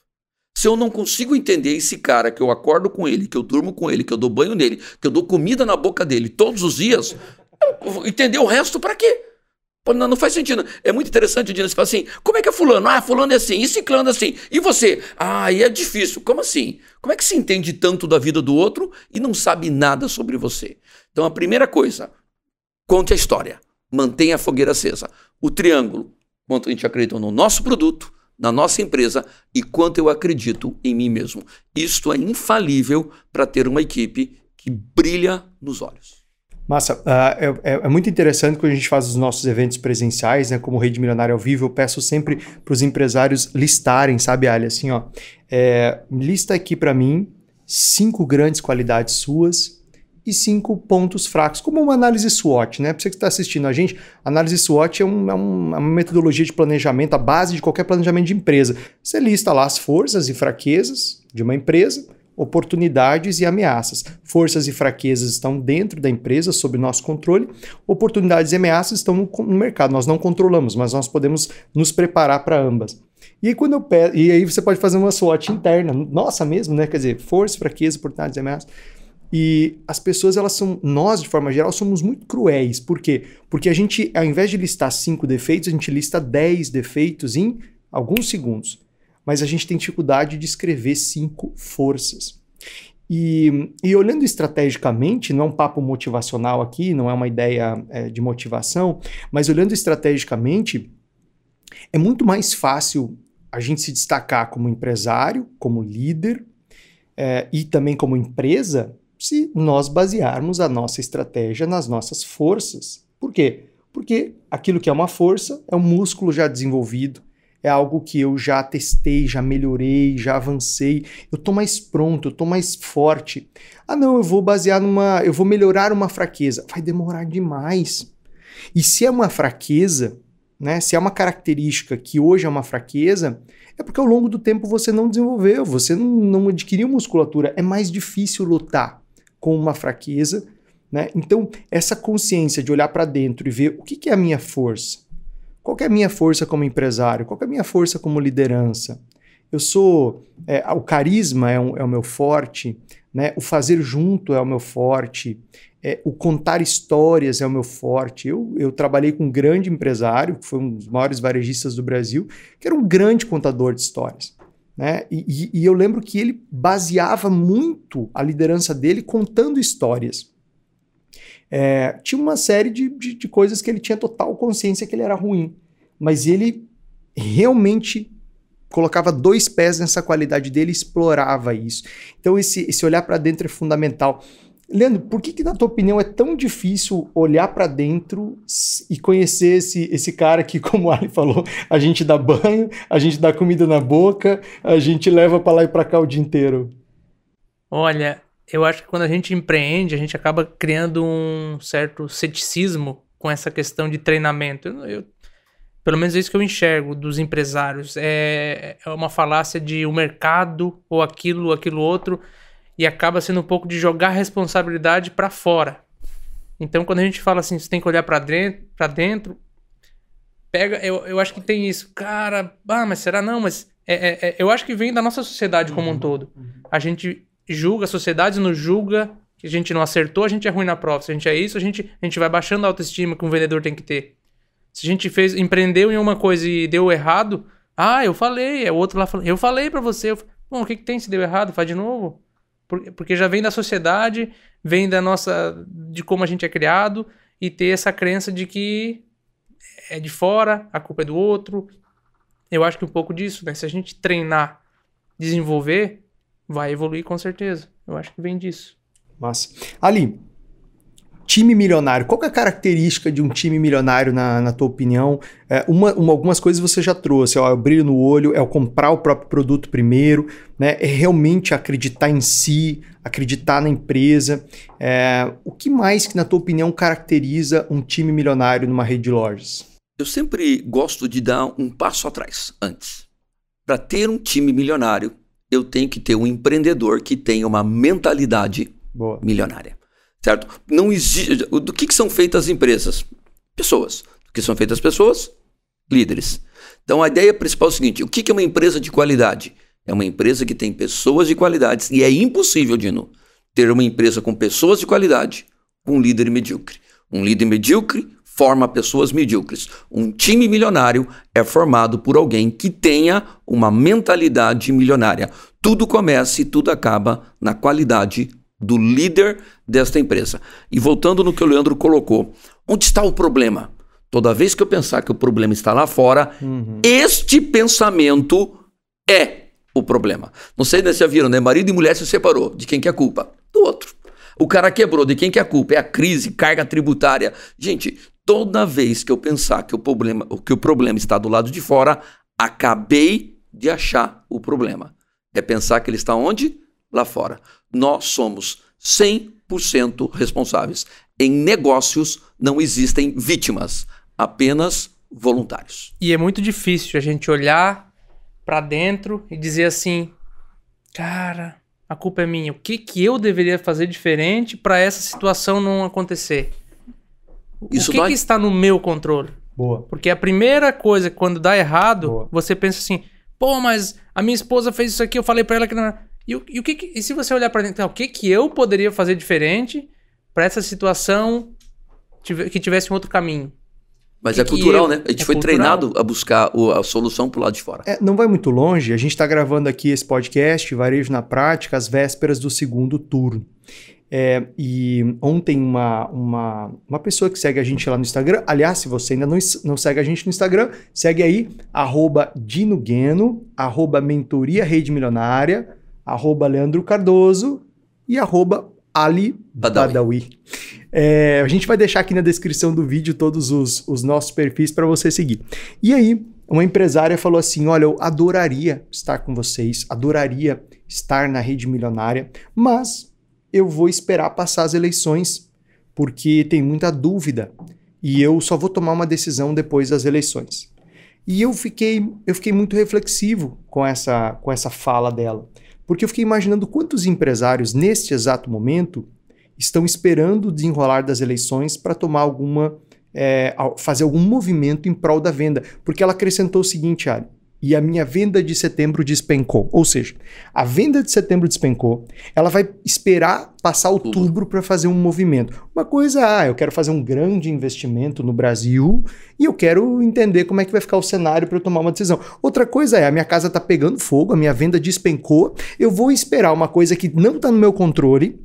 S3: Eu não consigo entender esse cara, que eu acordo com ele, que eu durmo com ele, que eu dou banho nele, que eu dou comida na boca dele todos os dias, entender o resto para quê? Não, não faz sentido. É muito interessante o você fala assim: como é que é fulano? Ah, fulano é assim, e ciclano é assim. E você? Ah, aí é difícil. Como assim? Como é que se entende tanto da vida do outro e não sabe nada sobre você? Então a primeira coisa, conte a história. Mantenha a fogueira acesa. O triângulo, quanto a gente acredita no nosso produto, na nossa empresa e quanto eu acredito em mim mesmo. Isto é infalível para ter uma equipe que brilha nos olhos.
S1: Massa, uh, é, é, muito interessante quando a gente faz os nossos eventos presenciais, né? Como Rede Milionário ao vivo, eu peço sempre para os empresários listarem, sabe, Ali? Assim, ó, é, lista aqui para mim cinco grandes qualidades suas e cinco pontos fracos, como uma análise SWOT, né? Para você que está assistindo a gente, análise SWOT é, é, um, é, uma metodologia de planejamento, a base de qualquer planejamento de empresa. Você lista lá as forças e fraquezas de uma empresa, oportunidades e ameaças. Forças e fraquezas estão dentro da empresa, sob nosso controle. Oportunidades e ameaças estão no, no mercado. Nós não controlamos, mas nós podemos nos preparar para ambas. E aí, quando eu peço, e aí você pode fazer uma SWOT interna, nossa mesmo, né? Quer dizer, forças, fraquezas, oportunidades e ameaças. E as pessoas, elas são, nós de forma geral, somos muito cruéis. Por quê? Porque a gente, ao invés de listar cinco defeitos, a gente lista dez defeitos em alguns segundos mas a gente tem dificuldade de escrever cinco forças. E, e, olhando estrategicamente, não é um papo motivacional aqui, não é uma ideia é, de motivação, mas olhando estrategicamente, é muito mais fácil a gente se destacar como empresário, como líder é, e também como empresa, se nós basearmos a nossa estratégia nas nossas forças. Por quê? Porque aquilo que é uma força é um músculo já desenvolvido, é algo que eu já testei, já melhorei, já avancei, eu tô mais pronto, eu tô mais forte. Ah, não, eu vou basear numa, eu vou melhorar uma fraqueza. Vai demorar demais. E se é uma fraqueza, né, se é uma característica que hoje é uma fraqueza, é porque ao longo do tempo você não desenvolveu, você não, não adquiriu musculatura, é mais difícil lutar com uma fraqueza, né? Então, essa consciência de olhar para dentro e ver o que, que é a minha força, qual é a minha força como empresário? Qual é a minha força como liderança? Eu sou. É, o carisma é, um, é, o meu forte, né? o fazer junto é o meu forte, é, o contar histórias é o meu forte. Eu, eu trabalhei com um grande empresário, que foi um dos maiores varejistas do Brasil, que era um grande contador de histórias. Né? E, e, eu lembro que ele baseava muito a liderança dele contando histórias. É, tinha uma série de, de, de coisas que ele tinha total consciência que ele era ruim, mas ele realmente colocava dois pés nessa qualidade dele e explorava isso. Então, esse, esse olhar para dentro é fundamental. Leandro, por que, que, na tua opinião, é tão difícil olhar para dentro e conhecer esse, esse cara que, (laughs) como o Ali falou, a gente dá banho, a gente dá comida na boca, a gente leva para lá e para cá o dia inteiro?
S2: Olha, eu acho que quando a gente empreende, a gente acaba criando um certo ceticismo com essa questão de treinamento. Eu, eu, pelo menos é isso que eu enxergo dos empresários. É, é uma falácia de o um mercado ou aquilo, aquilo outro, e acaba sendo um pouco de jogar a responsabilidade para fora. Então, quando a gente fala assim, você tem que olhar para dentro, para dentro, pega, eu, eu acho que tem isso. Cara, ah, mas será não? Mas é, é, é eu acho que vem da nossa sociedade como um uhum, todo. Uhum. A gente julga, a sociedade nos julga que a gente não acertou, a gente é ruim na prova. Se a gente é isso, a gente, a gente vai baixando a autoestima que um vendedor tem que ter. Se a gente fez, empreendeu em uma coisa e deu errado, ah, eu falei, é o outro lá falando, eu falei para você. Eu, Bom, o que, que tem se deu errado? Faz de novo. Porque já vem da sociedade, vem da nossa. de como a gente é criado, e ter essa crença de que é de fora, a culpa é do outro. eu acho que um pouco disso, né? Se a gente treinar, desenvolver, vai evoluir com certeza. Eu acho que vem disso.
S1: Massa. Ali, time milionário, qual é a característica de um time milionário, na, na tua opinião? É, uma, uma, algumas coisas você já trouxe, ó, é o brilho no olho, é o comprar o próprio produto primeiro, né? é realmente acreditar em si, acreditar na empresa. É, o que mais que, na tua opinião, caracteriza um time milionário numa rede de lojas?
S3: Eu sempre gosto de dar um passo atrás, antes. Para ter um time milionário, eu tenho que ter um empreendedor que tenha uma mentalidade Boa. milionária. Certo? Não existe. Do que, que são feitas as empresas? Pessoas. Do que são feitas as pessoas? Líderes. Então a ideia principal é o seguinte: o que, que é uma empresa de qualidade? É uma empresa que tem pessoas de qualidade. E é impossível, Dino, ter uma empresa com pessoas de qualidade com um líder medíocre. Um líder medíocre forma pessoas medíocres. Um time milionário é formado por alguém que tenha uma mentalidade milionária. Tudo começa e tudo acaba na qualidade do líder desta empresa. E voltando no que o Leandro colocou, onde está o problema? Toda vez que eu pensar que o problema está lá fora, uhum. este pensamento é o problema. Não sei se já viram, né? Marido e mulher se separou. De quem que é a culpa? Do outro. O cara quebrou. De quem que é a culpa? É a crise, carga tributária. Gente, toda vez que eu pensar que o problema, que o problema está do lado de fora, acabei de achar o problema. É pensar que ele está onde? Lá fora. Nós somos 100% responsáveis. Em negócios não existem vítimas, apenas voluntários.
S2: E é muito difícil a gente olhar para dentro e dizer assim: "Cara, a culpa é minha. O que que eu deveria fazer diferente para essa situação não acontecer?" Isso o que, dói... que está no meu controle?
S1: Boa.
S2: Porque a primeira coisa, quando dá errado, Boa. você pensa assim: pô, mas a minha esposa fez isso aqui, eu falei para ela que não. E, o, e, o que, que e se você olhar para dentro, então, o que, que eu poderia fazer diferente para essa situação que tivesse um outro caminho?
S3: Mas que é cultural, eu, né? A gente é foi cultural. treinado a buscar o, a solução pro lado de fora.
S1: É, não vai muito longe. A gente está gravando aqui esse podcast, Varejo na Prática, às vésperas do segundo turno. É, e ontem uma, uma, uma pessoa que segue a gente lá no Instagram, aliás, se você ainda não, não segue a gente no Instagram, segue aí, arroba Dinogueno, arroba Mentoria Rede Milionária, arroba Leandro Cardoso e arroba Ali Badawi. Badawi. É, a gente vai deixar aqui na descrição do vídeo todos os, os nossos perfis para você seguir. E aí, uma empresária falou assim: Olha, eu adoraria estar com vocês, adoraria estar na rede milionária, mas eu vou esperar passar as eleições, porque tem muita dúvida e eu só vou tomar uma decisão depois das eleições. E eu fiquei, eu fiquei muito reflexivo com essa, com essa fala dela, porque eu fiquei imaginando quantos empresários neste exato momento estão esperando o desenrolar das eleições para tomar alguma, é, fazer algum movimento em prol da venda, porque ela acrescentou o seguinte, Ari, e a minha venda de setembro despencou. Ou seja, a venda de setembro despencou, ela vai esperar passar outubro para fazer um movimento. Uma coisa, ah, eu quero fazer um grande investimento no Brasil e eu quero entender como é que vai ficar o cenário para eu tomar uma decisão. Outra coisa é, a minha casa está pegando fogo, a minha venda despencou, eu vou esperar uma coisa que não está no meu controle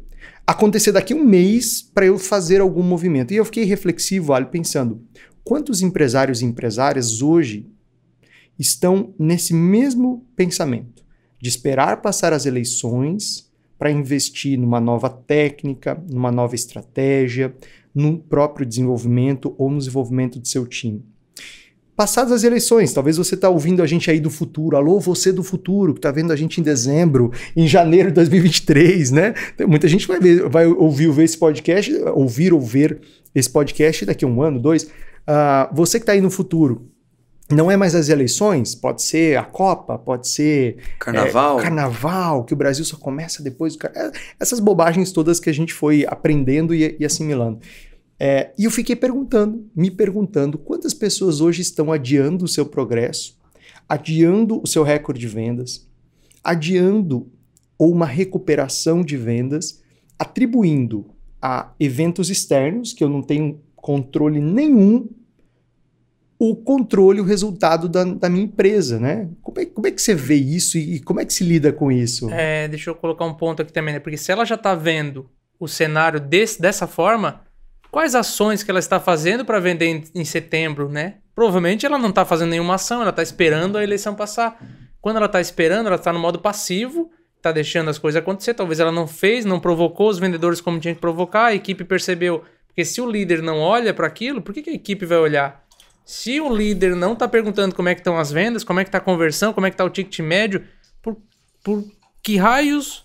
S1: acontecer daqui a um mês para eu fazer algum movimento. E eu fiquei reflexivo, ali pensando, quantos empresários e empresárias hoje estão nesse mesmo pensamento de esperar passar as eleições para investir numa nova técnica, numa nova estratégia, no próprio desenvolvimento ou no desenvolvimento de seu time. Passadas as eleições, talvez você está ouvindo a gente aí do futuro, alô, você do futuro, que está vendo a gente em dezembro, em janeiro de 2023, né? Muita gente vai, ver, vai ouvir ver esse podcast, ouvir ou ver esse podcast daqui a um ano, dois. Uh, você que está aí no futuro, não é mais as eleições, pode ser a Copa, pode ser
S3: carnaval,
S1: é, carnaval, que o Brasil só começa depois do carnaval. É, essas bobagens todas que a gente foi aprendendo e, e assimilando. É, e eu fiquei perguntando, me perguntando, quantas pessoas hoje estão adiando o seu progresso, adiando o seu recorde de vendas, adiando ou uma recuperação de vendas, atribuindo a eventos externos que eu não tenho controle nenhum o controle, o resultado da, da minha empresa, né? Como é, como é, que você vê isso e como é que se lida com isso?
S2: É, deixa eu colocar um ponto aqui também, né? Porque se ela já está vendo o cenário desse, dessa forma, quais ações que ela está fazendo para vender em, em, setembro, né? Provavelmente ela não está fazendo nenhuma ação, ela está esperando a eleição passar. Quando ela está esperando, ela está no modo passivo, está deixando as coisas acontecer. Talvez ela não fez, não provocou os vendedores como tinha que provocar, a equipe percebeu. Porque se o líder não olha para aquilo, por que, que a equipe vai olhar? Se o líder não está perguntando como é que estão as vendas, como é que está a conversão, como é que está o ticket médio, por, por que raios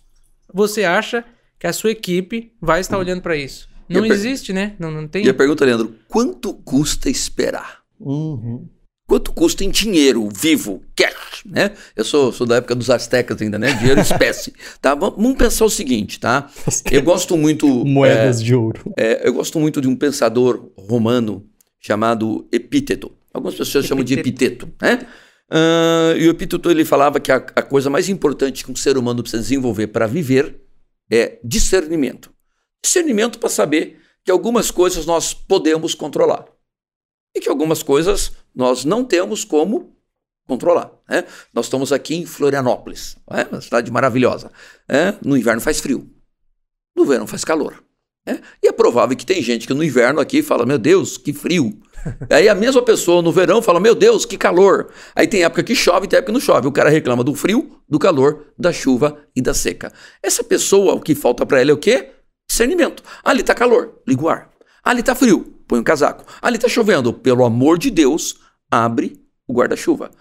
S2: você acha que a sua equipe vai estar olhando para isso? Não existe, né? Não, não tem.
S3: E a pergunta, Leandro, quanto custa esperar?
S1: Uhum.
S3: Quanto custa em dinheiro vivo, cash, né? Eu sou, sou da época dos astecas ainda, né? Dinheiro (laughs) espécie. tá? Vamos pensar o seguinte, tá? Eu gosto muito...
S1: Moedas é, de ouro.
S3: É, eu gosto muito de um pensador romano chamado Epíteto. Algumas pessoas chamam de epiteto, né? Uh, e o Epíteto ele falava que a, a coisa mais importante que um ser humano precisa desenvolver para viver é discernimento. Discernimento para saber que algumas coisas nós podemos controlar e que algumas coisas nós não temos como controlar. Né? Nós estamos aqui em Florianópolis, é? uma cidade maravilhosa. É? No inverno faz frio, no verão faz calor. É? E é provável que tem gente que no inverno aqui fala, meu Deus, que frio. (laughs) Aí a mesma pessoa no verão fala, meu Deus, que calor. Aí tem época que chove e tem época que não chove. O cara reclama do frio, do calor, da chuva e da seca. Essa pessoa, o que falta para ela é o quê? Discernimento. Ah, ali tá calor, liga o ar. Ah, ali tá frio, põe um casaco. Ah, ali tá chovendo, pelo amor de Deus, abre o guarda-chuva.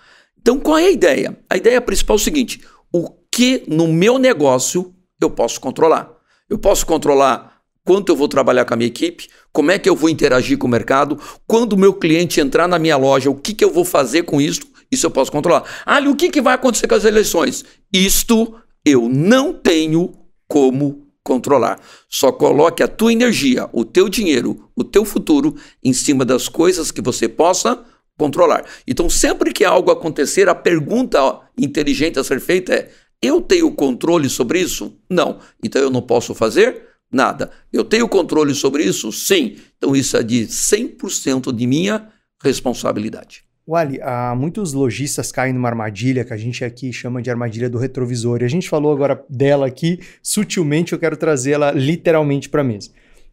S3: Então, qual é a ideia? A ideia principal é o seguinte: o que no meu negócio eu posso controlar? Eu posso controlar quanto eu vou trabalhar com a minha equipe, como é que eu vou interagir com o mercado, quando o meu cliente entrar na minha loja, o que, que eu vou fazer com isso, isso eu posso controlar. Ah, e o que, que vai acontecer com as eleições? Isto eu não tenho como controlar. Só coloque a tua energia, o teu dinheiro, o teu futuro em cima das coisas que você possa controlar. Então, sempre que algo acontecer, a pergunta inteligente a ser feita é: eu tenho controle sobre isso? Não. Então eu não posso fazer nada. Eu tenho controle sobre isso? Sim. Então isso é de 100% de minha responsabilidade.
S1: Wally, há muitos lojistas caem numa armadilha que a gente aqui chama de armadilha do retrovisor. E a gente falou agora dela aqui, sutilmente eu quero trazê-la literalmente para a mesa.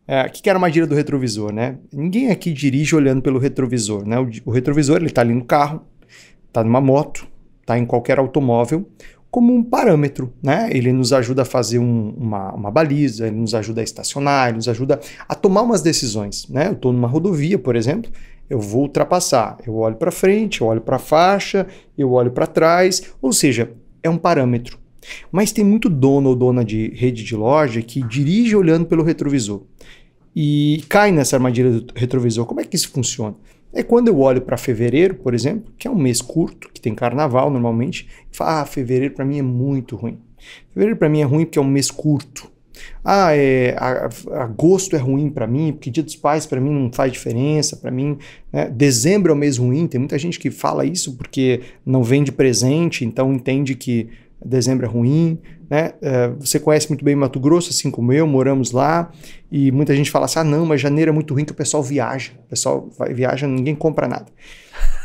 S1: É, o que é a armadilha do retrovisor, né? Ninguém aqui dirige olhando pelo retrovisor, né? O, o retrovisor, ele está ali no carro, está numa moto, está em qualquer automóvel, como um parâmetro, né? Ele nos ajuda a fazer um, uma, uma baliza, ele nos ajuda a estacionar, ele nos ajuda a tomar umas decisões, né? Eu estou numa rodovia, por exemplo, eu vou ultrapassar, eu olho para frente, eu olho para a faixa, eu olho para trás, ou seja, é um parâmetro. Mas tem muito dono ou dona de rede de loja que dirige olhando pelo retrovisor e cai nessa armadilha do retrovisor. Como é que isso funciona? É quando eu olho para fevereiro, por exemplo, que é um mês curto, que tem carnaval normalmente, e falo, ah, fevereiro para mim é muito ruim. Fevereiro para mim é ruim porque é um mês curto. Ah, é, agosto é ruim para mim, porque Dia dos Pais para mim não faz diferença, para mim. Né? Dezembro é o mês ruim, tem muita gente que fala isso porque não vende presente, então entende que dezembro é ruim, né? Uh, você conhece muito bem Mato Grosso, assim como eu, moramos lá, e muita gente fala assim: ah, não, mas janeiro é muito ruim que o pessoal viaja. O pessoal vai, viaja, ninguém compra nada.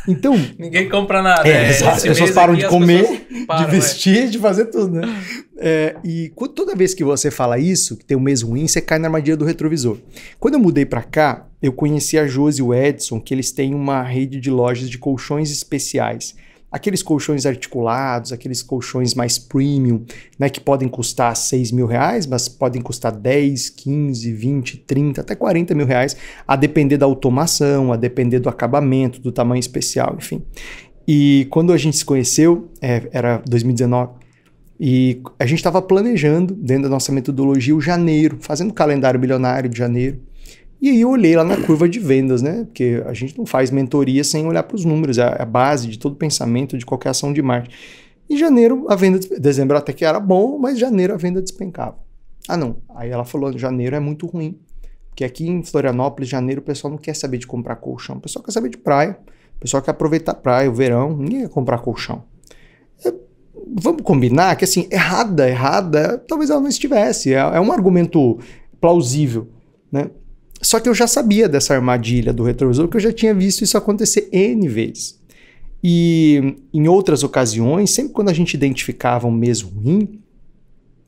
S1: Então. (laughs)
S2: ninguém compra nada.
S1: É, é, as pessoas param de comer, param, de vestir, é. de fazer tudo, né? É, e toda vez que você fala isso, que tem um mês ruim, você cai na armadilha do retrovisor. Quando eu mudei para cá, eu conheci a Josi e o Edson, que eles têm uma rede de lojas de colchões especiais aqueles colchões articulados, aqueles colchões mais premium, né, que podem custar 6 mil reais, mas podem custar 10, 15, 20, 30, até 40 mil reais, a depender da automação, a depender do acabamento, do tamanho especial, enfim. E quando a gente se conheceu, é, era 2019, e a gente estava planejando, dentro da nossa metodologia, o janeiro, fazendo o calendário bilionário de janeiro. E aí eu olhei lá na curva de vendas, né? Porque a gente não faz mentoria sem olhar para os números, é a base de todo pensamento de qualquer ação de marketing. Em janeiro, a venda, dezembro até que era bom, mas janeiro a venda despencava. Ah, não. Aí ela falou: janeiro é muito ruim. Porque aqui em Florianópolis, janeiro, o pessoal não quer saber de comprar colchão. O pessoal quer saber de praia. O pessoal quer aproveitar a praia, o verão. Ninguém quer comprar colchão. É, vamos combinar que, assim, errada, errada, talvez ela não estivesse. É, é um argumento plausível, né? Só que eu já sabia dessa armadilha do retrovisor, porque eu já tinha visto isso acontecer N vezes. E em outras ocasiões, sempre quando a gente identificava um mês ruim,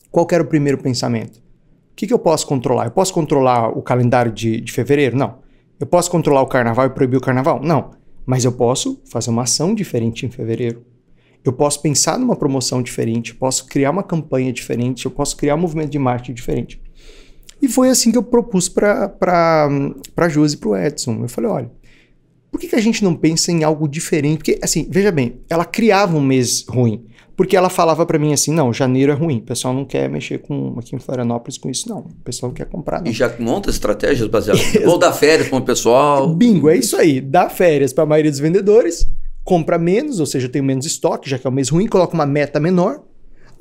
S1: qual era o primeiro pensamento? O que, que eu posso controlar? Eu posso controlar o calendário de, de fevereiro? Não. Eu posso controlar o carnaval e proibir o carnaval? Não. Mas eu posso fazer uma ação diferente em fevereiro. Eu posso pensar numa promoção diferente, posso criar uma campanha diferente, eu posso criar um movimento de marketing diferente. E foi assim que eu propus para a Josi e para o Edson. Eu falei, olha, por que, que a gente não pensa em algo diferente? Porque, assim, veja bem, ela criava um mês ruim. Porque ela falava para mim assim, não, janeiro é ruim, o pessoal não quer mexer com aqui em Florianópolis com isso, não. O pessoal não quer comprar. Não.
S3: E já monta estratégias baseadas. (laughs) Vou dar férias para o pessoal.
S1: Bingo, é isso aí. Dá férias para a maioria dos vendedores, compra menos, ou seja, tem menos estoque, já que é o mês ruim, coloca uma meta menor.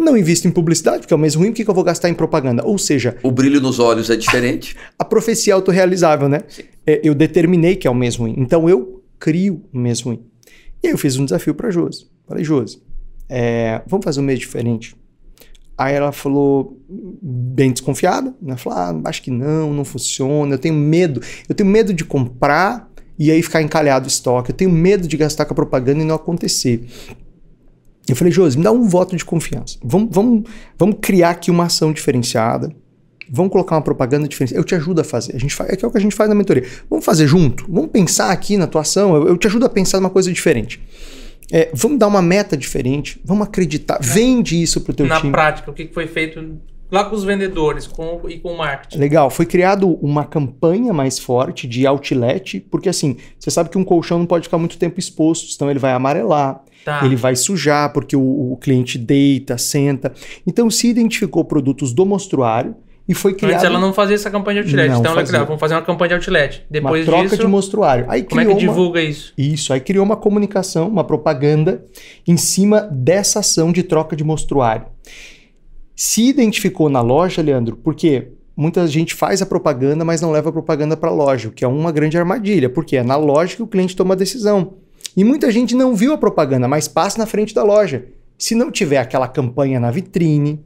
S1: Não invisto em publicidade, porque é o mês ruim, o que, eu vou gastar em propaganda? Ou seja.
S3: O brilho nos olhos é diferente.
S1: A, (laughs) a profecia autorrealizável, né? É, eu determinei que é o mês ruim. Então eu crio o mês ruim. E aí eu fiz um desafio para Josi. Falei, Josi, é, vamos fazer um mês diferente. Aí ela falou, bem desconfiada, né? Falou, ah, acho que não, não funciona, eu tenho medo. Eu tenho medo de comprar e aí ficar encalhado o estoque. Eu tenho medo de gastar com a propaganda e não acontecer. Eu falei, Josi, me dá um voto de confiança. Vamos, vamos, vamos criar aqui uma ação diferenciada. Vamos colocar uma propaganda diferenciada. Eu te ajudo a fazer. A gente faz, é, é o que a gente faz na mentoria. Vamos fazer junto? Vamos pensar aqui na atuação. Eu, eu te ajudo a pensar numa coisa diferente. É, vamos dar uma meta diferente. Vamos acreditar. Vende isso para o teu
S2: na
S1: time.
S2: Na prática, o que foi feito lá com os vendedores com, e com o marketing.
S1: Legal, foi criado uma campanha mais forte de outlet, porque assim, você sabe que um colchão não pode ficar muito tempo exposto, senão ele vai amarelar, tá. ele vai sujar, porque o, o, cliente deita, senta. Então se identificou produtos do mostruário e foi criado... Antes
S2: ela não fazia essa campanha de outlet, não então ela criava, vamos fazer uma campanha de outlet. Depois
S1: uma troca
S2: disso,
S1: de mostruário.
S2: Aí como é que divulga
S1: uma...
S2: isso?
S1: Isso, aí criou uma comunicação, uma propaganda em cima dessa ação de troca de mostruário se identificou na loja, Leandro, porque muita gente faz a propaganda, mas não leva a propaganda para a loja, o que é uma grande armadilha, porque é na loja que o cliente toma a decisão. E muita gente não viu a propaganda, mas passa na frente da loja. Se não tiver aquela campanha na vitrine,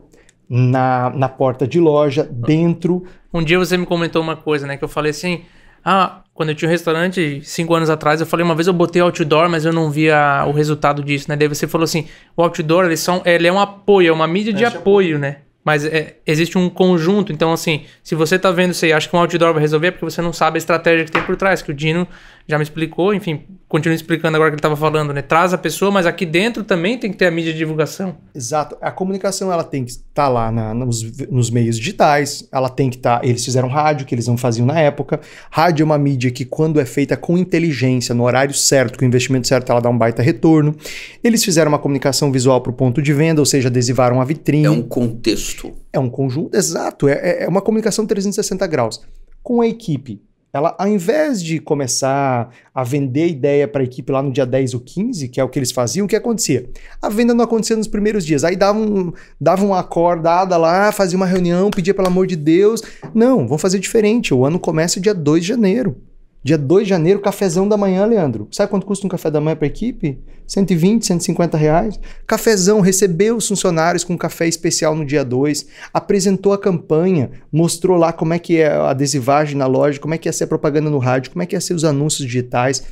S1: na, na porta de loja, dentro.
S2: Um dia você me comentou uma coisa, né? Que eu falei assim: ah, quando eu tinha um restaurante, cinco anos atrás, eu falei, uma vez eu botei outdoor, mas eu não via o resultado disso, né? Daí você falou assim, o outdoor, ele, são, ele é um apoio, é uma mídia de apoio, né? Mas é, existe um conjunto, então assim, se você tá vendo, você acha que um outdoor vai resolver, é porque você não sabe a estratégia que tem por trás, que o Dino já me explicou, enfim, continua explicando agora que ele estava falando, né? Traz a pessoa, mas aqui dentro também tem que ter a mídia de divulgação.
S1: Exato. A comunicação ela tem que estar tá lá na, nos, nos, meios digitais, ela tem que estar. Tá, eles fizeram rádio, que eles não faziam na época. Rádio é uma mídia que, quando é feita com inteligência, no horário certo, com o investimento certo, ela dá um baita retorno. Eles fizeram uma comunicação visual para o ponto de venda, ou seja, adesivaram a vitrine. É
S3: um contexto.
S1: É um conjunto, exato. É, é uma comunicação 360 graus. Com a equipe ela, ao invés de começar a vender ideia para a equipe lá no dia 10 ou 15, que é o que eles faziam, o que acontecia? A venda não acontecia nos primeiros dias. Aí dava, um, dava uma acordada lá, fazia uma reunião, pedia pelo amor de Deus. Não, vamos fazer diferente. O ano começa dia 2 de janeiro. Dia 2 de janeiro, cafezão da manhã, Leandro. Sabe quanto custa um café da manhã para a equipe? 120, 150 reais. Cafezão, recebeu os funcionários com café especial no dia 2, apresentou a campanha, mostrou lá como é que é a adesivagem na loja, como é que ia ser a propaganda no rádio, como é que ia ser os anúncios digitais.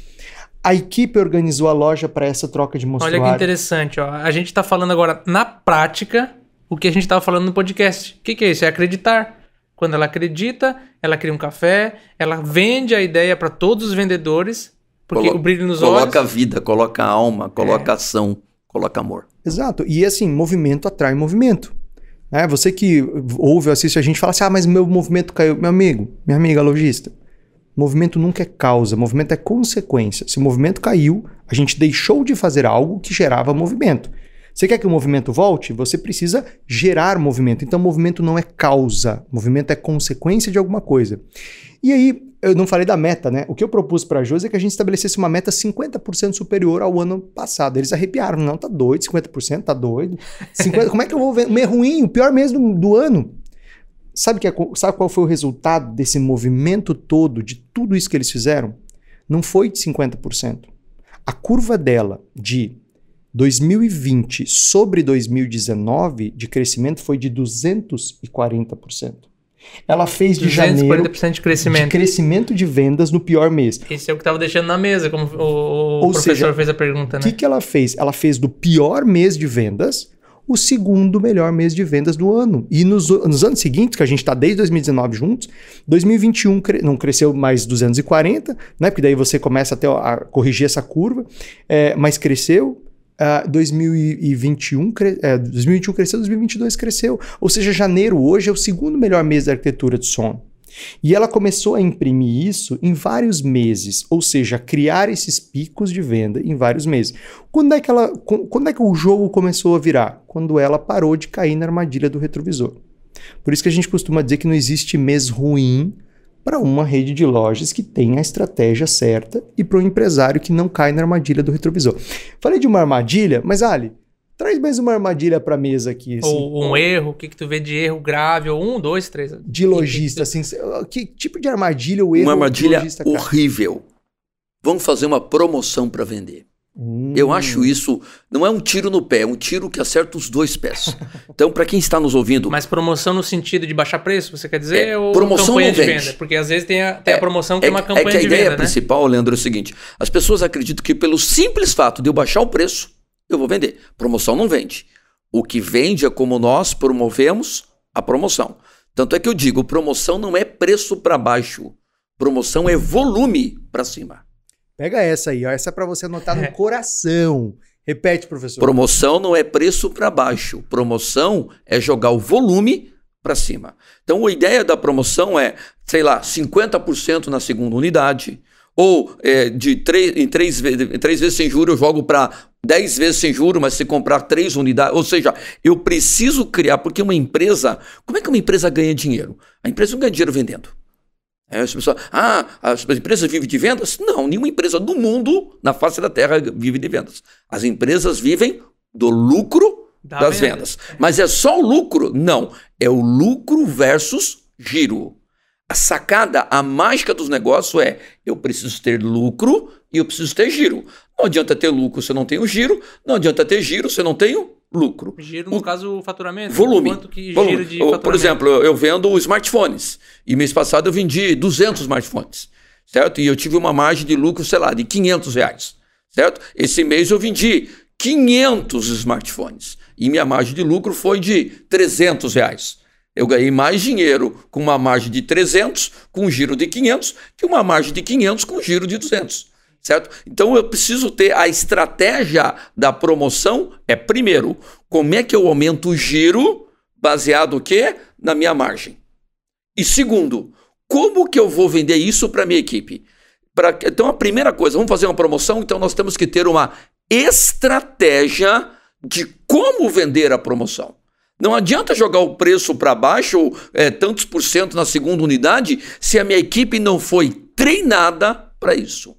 S1: A equipe organizou a loja para essa troca de mostruário.
S2: Olha que interessante, ó. A gente está falando agora na prática o que a gente estava falando no podcast. O que, que é isso? É acreditar. Quando ela acredita, ela cria um café, ela vende a ideia para todos os vendedores, porque Colo o brilho nos
S3: coloca
S2: olhos.
S3: Coloca vida, coloca alma, coloca é. ação, coloca amor.
S1: Exato. E assim, movimento atrai movimento. É, você que ouve ou assiste a gente fala assim: ah, mas meu movimento caiu. Meu amigo, minha amiga lojista, movimento nunca é causa, movimento é consequência. Se o movimento caiu, a gente deixou de fazer algo que gerava movimento. Você quer que o movimento volte? Você precisa gerar movimento. Então, movimento não é causa, movimento é consequência de alguma coisa. E aí, eu não falei da meta, né? O que eu propus para a Josi é que a gente estabelecesse uma meta 50% superior ao ano passado. Eles arrepiaram, não, tá doido, 50%, tá doido. 50, como é que eu vou ver? Mês ruim, o pior mês do, do ano. Sabe, que é, sabe qual foi o resultado desse movimento todo, de tudo isso que eles fizeram? Não foi de 50%. A curva dela de 2020 sobre 2019 de crescimento foi de 240%. Ela fez de 240% janeiro
S2: de crescimento.
S1: de crescimento de vendas no pior mês.
S2: Isso é o que estava deixando na mesa, como o, o professor seja, fez a pergunta, né?
S1: O que, que ela fez? Ela fez do pior mês de vendas o segundo melhor mês de vendas do ano. E nos, nos anos seguintes, que a gente está desde 2019 juntos, 2021 cre não cresceu mais 240, né? Porque daí você começa até a corrigir essa curva, é, mas cresceu. Uh, 2021, cre é, 2021 cresceu, 2022 cresceu. Ou seja, janeiro hoje é o segundo melhor mês da arquitetura de sono. E ela começou a imprimir isso em vários meses, ou seja, criar esses picos de venda em vários meses. Quando é que, ela, quando é que o jogo começou a virar? Quando ela parou de cair na armadilha do retrovisor. Por isso que a gente costuma dizer que não existe mês ruim para uma rede de lojas que tem a estratégia certa e para um empresário que não cai na armadilha do retrovisor. Falei de uma armadilha, mas Ali, Traz mais uma armadilha para mesa aqui.
S2: Assim. Ou um erro, o que, que tu vê de erro grave? Ou um, dois, três.
S1: De lojista, assim. Que tipo de armadilha o erro
S3: Uma armadilha horrível. Vamos fazer uma promoção para vender. Hum. Eu acho isso, não é um tiro no pé, é um tiro que acerta os dois pés. (laughs) Então, para quem está nos ouvindo.
S2: Mas promoção no sentido de baixar preço, você quer dizer?
S3: É, ou promoção campanha de vende.
S2: venda? Porque às vezes tem a, tem é, a promoção que é, é uma campanha de
S3: venda. É que a ideia
S2: venda,
S3: principal, né? Leandro, é o seguinte: as pessoas acreditam que pelo simples fato de eu baixar o preço, eu vou vender. Promoção não vende. O que vende é como nós promovemos a promoção. Tanto é que eu digo, promoção não é preço para baixo. Promoção é volume para cima.
S1: Pega essa aí, ó. essa é para você anotar no é. coração. Repete, professor.
S3: Promoção não é preço para baixo. Promoção é jogar o volume para cima. Então a ideia da promoção é, sei lá, 50% na segunda unidade, ou é, de três, em, três, em três vezes sem juros eu jogo para 10 vezes sem juros, mas se comprar três unidades. Ou seja, eu preciso criar, porque uma empresa. Como é que uma empresa ganha dinheiro? A empresa não ganha dinheiro vendendo. É, as pessoas, ah, as empresas vivem de vendas? Não, nenhuma empresa do mundo, na face da terra, vive de vendas. As empresas vivem do lucro da das venda. vendas. Mas é só o lucro? Não. É o lucro versus giro. A sacada, a mágica dos negócios é: eu preciso ter lucro e eu preciso ter giro. Não adianta ter lucro se eu não tenho giro, não adianta ter giro se eu não tenho lucro.
S2: Giro, no o, caso, o faturamento.
S3: Volume. Quanto que volume. de faturamento? Por exemplo, eu vendo smartphones. E mês passado eu vendi 200 smartphones. Certo? E eu tive uma margem de lucro, sei lá, de 500 reais. Certo? Esse mês eu vendi 500 smartphones. E minha margem de lucro foi de 300 reais. Eu ganhei mais dinheiro com uma margem de 300, com um giro de 500, que uma margem de 500 com um giro de 200 certo? Então eu preciso ter a estratégia da promoção é primeiro, como é que eu aumento o giro baseado o quê? Na minha margem. E segundo, como que eu vou vender isso para minha equipe? Pra, então a primeira coisa, vamos fazer uma promoção, então nós temos que ter uma estratégia de como vender a promoção. Não adianta jogar o preço para baixo, ou é, tantos por cento na segunda unidade, se a minha equipe não foi treinada para isso.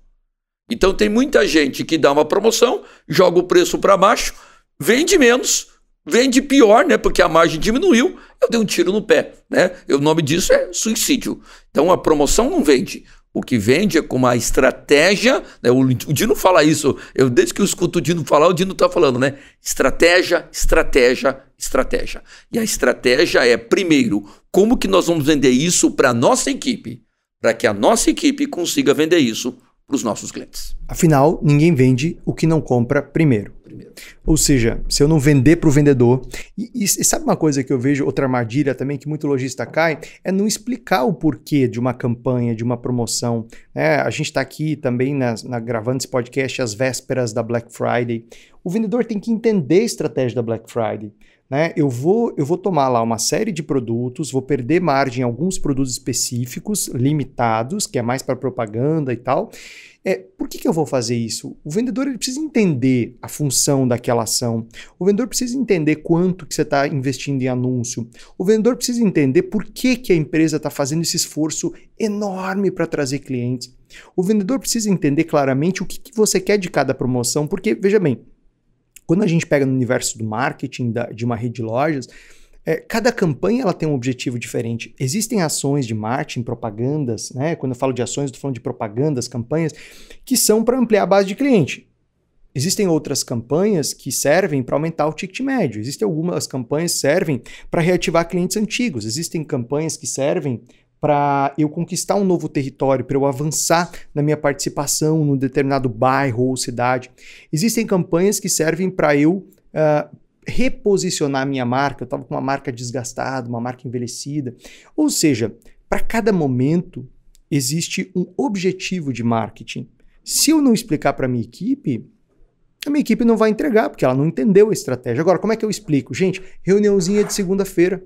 S3: Então tem muita gente que dá uma promoção, joga o preço para baixo, vende menos, vende pior, né? Porque a margem diminuiu, eu dei um tiro no pé, né? O nome disso é suicídio. Então a promoção não vende. O que vende é com uma estratégia. Né? O, Dino fala isso. Eu, desde que eu escuto o Dino falar, o Dino está falando, né? Estratégia, estratégia, estratégia. E a estratégia é, primeiro, como que nós vamos vender isso para a nossa equipe? Para que a nossa equipe consiga vender isso para os nossos clientes.
S1: Afinal, ninguém vende o que não compra primeiro. primeiro. Ou seja, se eu não vender para o vendedor. E, e, e, sabe uma coisa que eu vejo, outra armadilha também que muito lojista cai? É não explicar o porquê de uma campanha, de uma promoção. É, a gente está aqui também na, na, gravando esse podcast às vésperas da Black Friday. O vendedor tem que entender a estratégia da Black Friday. Né? Eu, vou, eu vou tomar lá uma série de produtos, vou perder margem em alguns produtos específicos, limitados, que é mais para propaganda e tal. É, por que, que eu vou fazer isso? O vendedor ele precisa entender a função daquela ação. O vendedor precisa entender quanto que você está investindo em anúncio. O vendedor precisa entender por que, que a empresa está fazendo esse esforço enorme para trazer clientes. O vendedor precisa entender claramente o que, que você quer de cada promoção, porque, veja bem, quando a gente pega no universo do marketing da, de uma rede de lojas, é, cada campanha ela tem um objetivo diferente. Existem ações de marketing, propagandas, né? Quando eu falo de ações, estou falando de propagandas, campanhas, que são para ampliar a base de cliente. Existem outras campanhas que servem para aumentar o ticket médio. Existem algumas campanhas que servem para reativar clientes antigos. Existem campanhas que servem para eu conquistar um novo território, para eu avançar na minha participação num determinado bairro ou cidade. Existem campanhas que servem para eu uh, reposicionar minha marca, eu estava com uma marca desgastada, uma marca envelhecida. Ou seja, para cada momento existe um objetivo de marketing. Se eu não explicar para minha equipe, a minha equipe não vai entregar, porque ela não entendeu a estratégia. Agora, como é que eu explico? Gente, reuniãozinha de segunda-feira.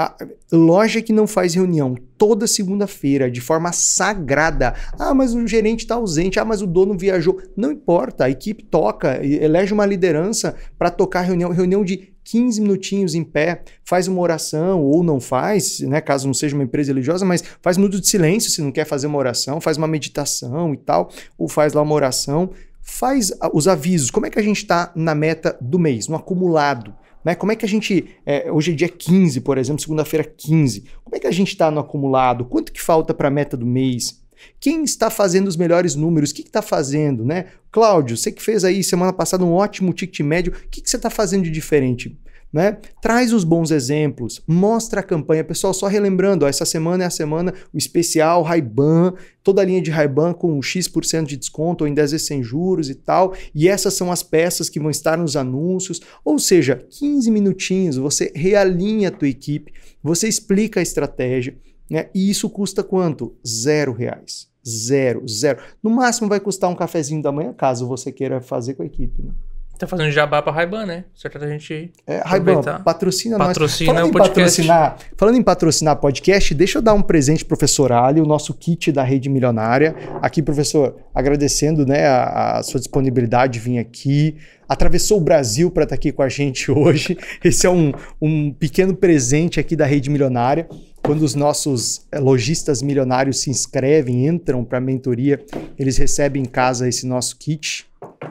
S1: A loja que não faz reunião toda segunda-feira de forma sagrada. Ah, mas o gerente está ausente. Ah, mas o dono viajou. Não importa, a equipe toca, elege uma liderança para tocar reunião, reunião de 15 minutinhos em pé, faz uma oração ou não faz, né, caso não seja uma empresa religiosa, mas faz minuto de silêncio se não quer fazer uma oração, faz uma meditação e tal, ou faz lá uma oração, faz os avisos. Como é que a gente está na meta do mês, no acumulado? Né? Como é que a gente. É, hoje é dia 15, por exemplo, segunda-feira 15. Como é que a gente está no acumulado? Quanto que falta para a meta do mês? Quem está fazendo os melhores números? O que está fazendo, né? Cláudio, você que fez aí semana passada um ótimo ticket médio, o que, que você está fazendo de diferente? Né? Traz os bons exemplos, mostra a campanha. Pessoal, só relembrando, ó, essa semana é a semana, o especial Ray-Ban, toda a linha de Ray-Ban com X% de desconto ou em 10 vezes sem juros e tal. E essas são as peças que vão estar nos anúncios. Ou seja, 15 minutinhos, você realinha a tua equipe, você explica a estratégia, né? E isso custa quanto? Zero reais. Zero, zero. No máximo vai custar um cafezinho da manhã, caso você queira fazer com a equipe. Né?
S2: Tá fazendo jabá pra Raiban, né? Certo a gente.
S1: É, Raiban, patrocina,
S2: patrocina
S1: nós. Falando
S2: o
S1: em
S2: podcast.
S1: patrocinar, falando em patrocinar podcast, deixa eu dar um presente pro professor Ali, o nosso kit da Rede Milionária. Aqui, professor, agradecendo né, a, a sua disponibilidade de vir aqui. Atravessou o Brasil para estar tá aqui com a gente (laughs) hoje. Esse é um, um pequeno presente aqui da Rede Milionária. Quando os nossos eh, lojistas milionários se inscrevem, entram para a mentoria, eles recebem em casa esse nosso kit.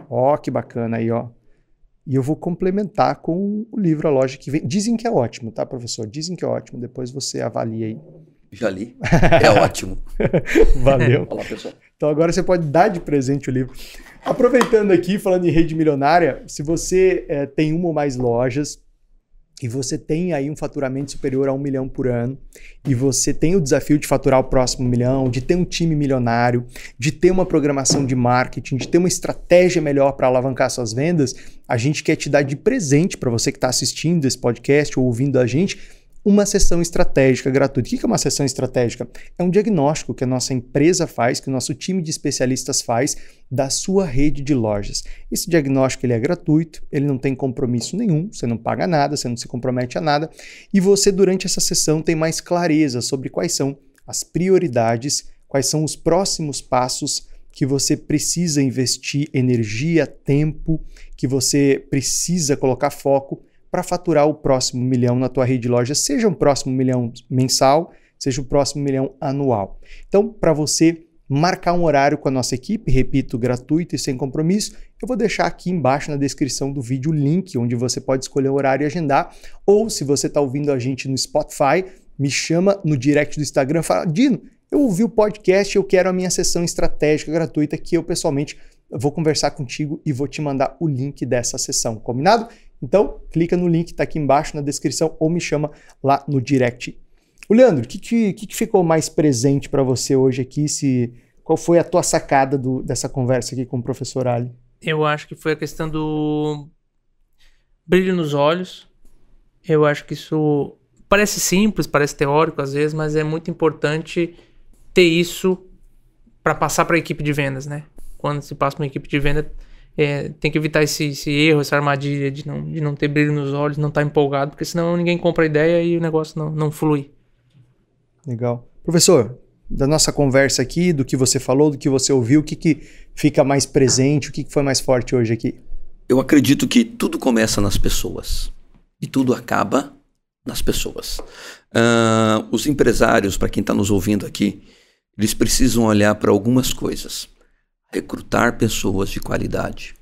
S1: Ó, que bacana aí, ó. E eu vou complementar com o livro A Loja que Vem. Dizem que é ótimo, tá, professor? Dizem que é ótimo. Depois você avalia aí.
S3: Já li. É ótimo. (laughs)
S1: Valeu.
S3: Olá, pessoal.
S1: Então agora você pode dar de presente o livro. Aproveitando aqui, falando em rede milionária, se você é, tem uma ou mais lojas, e você tem aí um faturamento superior a um milhão por ano, e você tem o desafio de faturar o próximo milhão, de ter um time milionário, de ter uma programação de marketing, de ter uma estratégia melhor para alavancar suas vendas, a gente quer te dar de presente para você que está assistindo esse podcast ou ouvindo a gente uma sessão estratégica gratuita. O que é uma sessão estratégica? É um diagnóstico que a nossa empresa faz, que o nosso time de especialistas faz da sua rede de lojas. Esse diagnóstico ele é gratuito, ele não tem compromisso nenhum, você não paga nada, você não se compromete a nada, e você durante essa sessão tem mais clareza sobre quais são as prioridades, quais são os próximos passos que você precisa investir energia, tempo, que você precisa colocar foco para faturar o próximo milhão na tua rede de lojas, seja um próximo milhão mensal, seja o um próximo milhão anual. Então, para você marcar um horário com a nossa equipe, repito, gratuito e sem compromisso, eu vou deixar aqui embaixo na descrição do vídeo o link onde você pode escolher o horário e agendar, ou se você está ouvindo a gente no Spotify, me chama no direct do Instagram, fala, Dino, eu ouvi o podcast, eu quero a minha sessão estratégica gratuita que eu pessoalmente vou conversar contigo e vou te mandar o link dessa sessão, combinado? Então, clica no link que está aqui embaixo na descrição ou me chama lá no direct. O Leandro, o que, que, que, ficou mais presente para você hoje aqui? Se, qual foi a tua sacada do, dessa conversa aqui com o professor Ali?
S2: Eu acho que foi a questão do brilho nos olhos. Eu acho que isso parece simples, parece teórico às vezes, mas é muito importante ter isso para passar para a equipe de vendas, né? Quando se passa uma equipe de venda, é, tem que evitar esse, esse, erro, essa armadilha de não, de não ter brilho nos olhos, não estar tá empolgado, porque senão ninguém compra a ideia e o negócio não, não flui.
S1: Legal. Professor, da nossa conversa aqui, do que você falou, do que você ouviu, o que, que fica mais presente, o que, que foi mais forte hoje aqui?
S3: Eu acredito que tudo começa nas pessoas e tudo acaba nas pessoas. Uh, os empresários, para quem está nos ouvindo aqui, eles precisam olhar para algumas coisas recrutar pessoas de qualidade,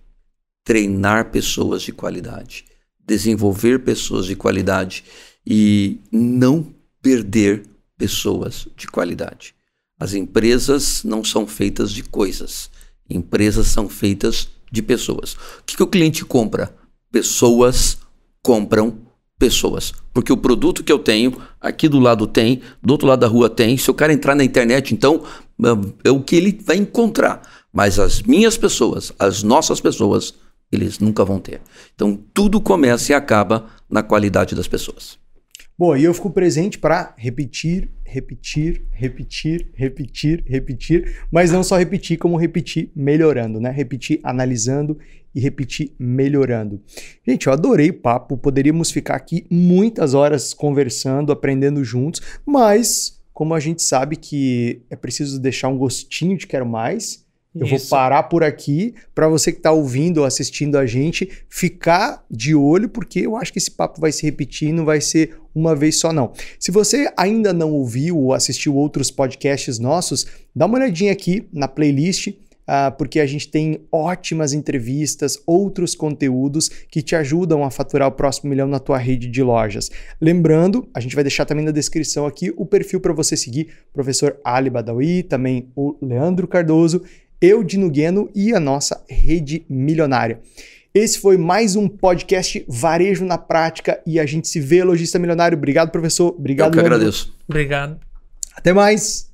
S3: treinar pessoas de qualidade, desenvolver pessoas de qualidade e não perder pessoas de qualidade. As empresas não são feitas de coisas, empresas são feitas de pessoas. O que, que o cliente compra? Pessoas compram pessoas. Porque o produto que eu tenho, aqui do lado tem, do outro lado da rua tem. Se o cara entrar na internet, então é o que ele vai encontrar. Mas as minhas pessoas, as nossas pessoas, eles nunca vão ter. Então, tudo começa e acaba na qualidade das pessoas.
S1: Boa, e eu fico presente para repetir, repetir, repetir, repetir, repetir, mas não só repetir, como repetir melhorando, né? Repetir analisando e repetir melhorando. Gente, eu adorei o papo, poderíamos ficar aqui muitas horas conversando, aprendendo juntos, mas como a gente sabe que é preciso deixar um gostinho de quero mais, eu vou parar por aqui para você que está ouvindo ou assistindo a gente ficar de olho, porque eu acho que esse papo vai se repetir, não vai ser uma vez só, não. Se você ainda não ouviu ou assistiu outros podcasts nossos, dá uma olhadinha aqui na playlist. Uh, porque a gente tem ótimas entrevistas, outros conteúdos que te ajudam a faturar o próximo milhão na tua rede de lojas. Lembrando, a gente vai deixar também na descrição aqui o perfil para você seguir, professor Ali Badawi, também o Leandro Cardoso eu, Dino Gueno e a nossa rede milionária. Esse foi mais um podcast Varejo na Prática e a gente se vê, Logista Milionário. Obrigado, professor. Obrigado,
S3: Eu que agradeço.
S2: Obrigado.
S1: Até mais.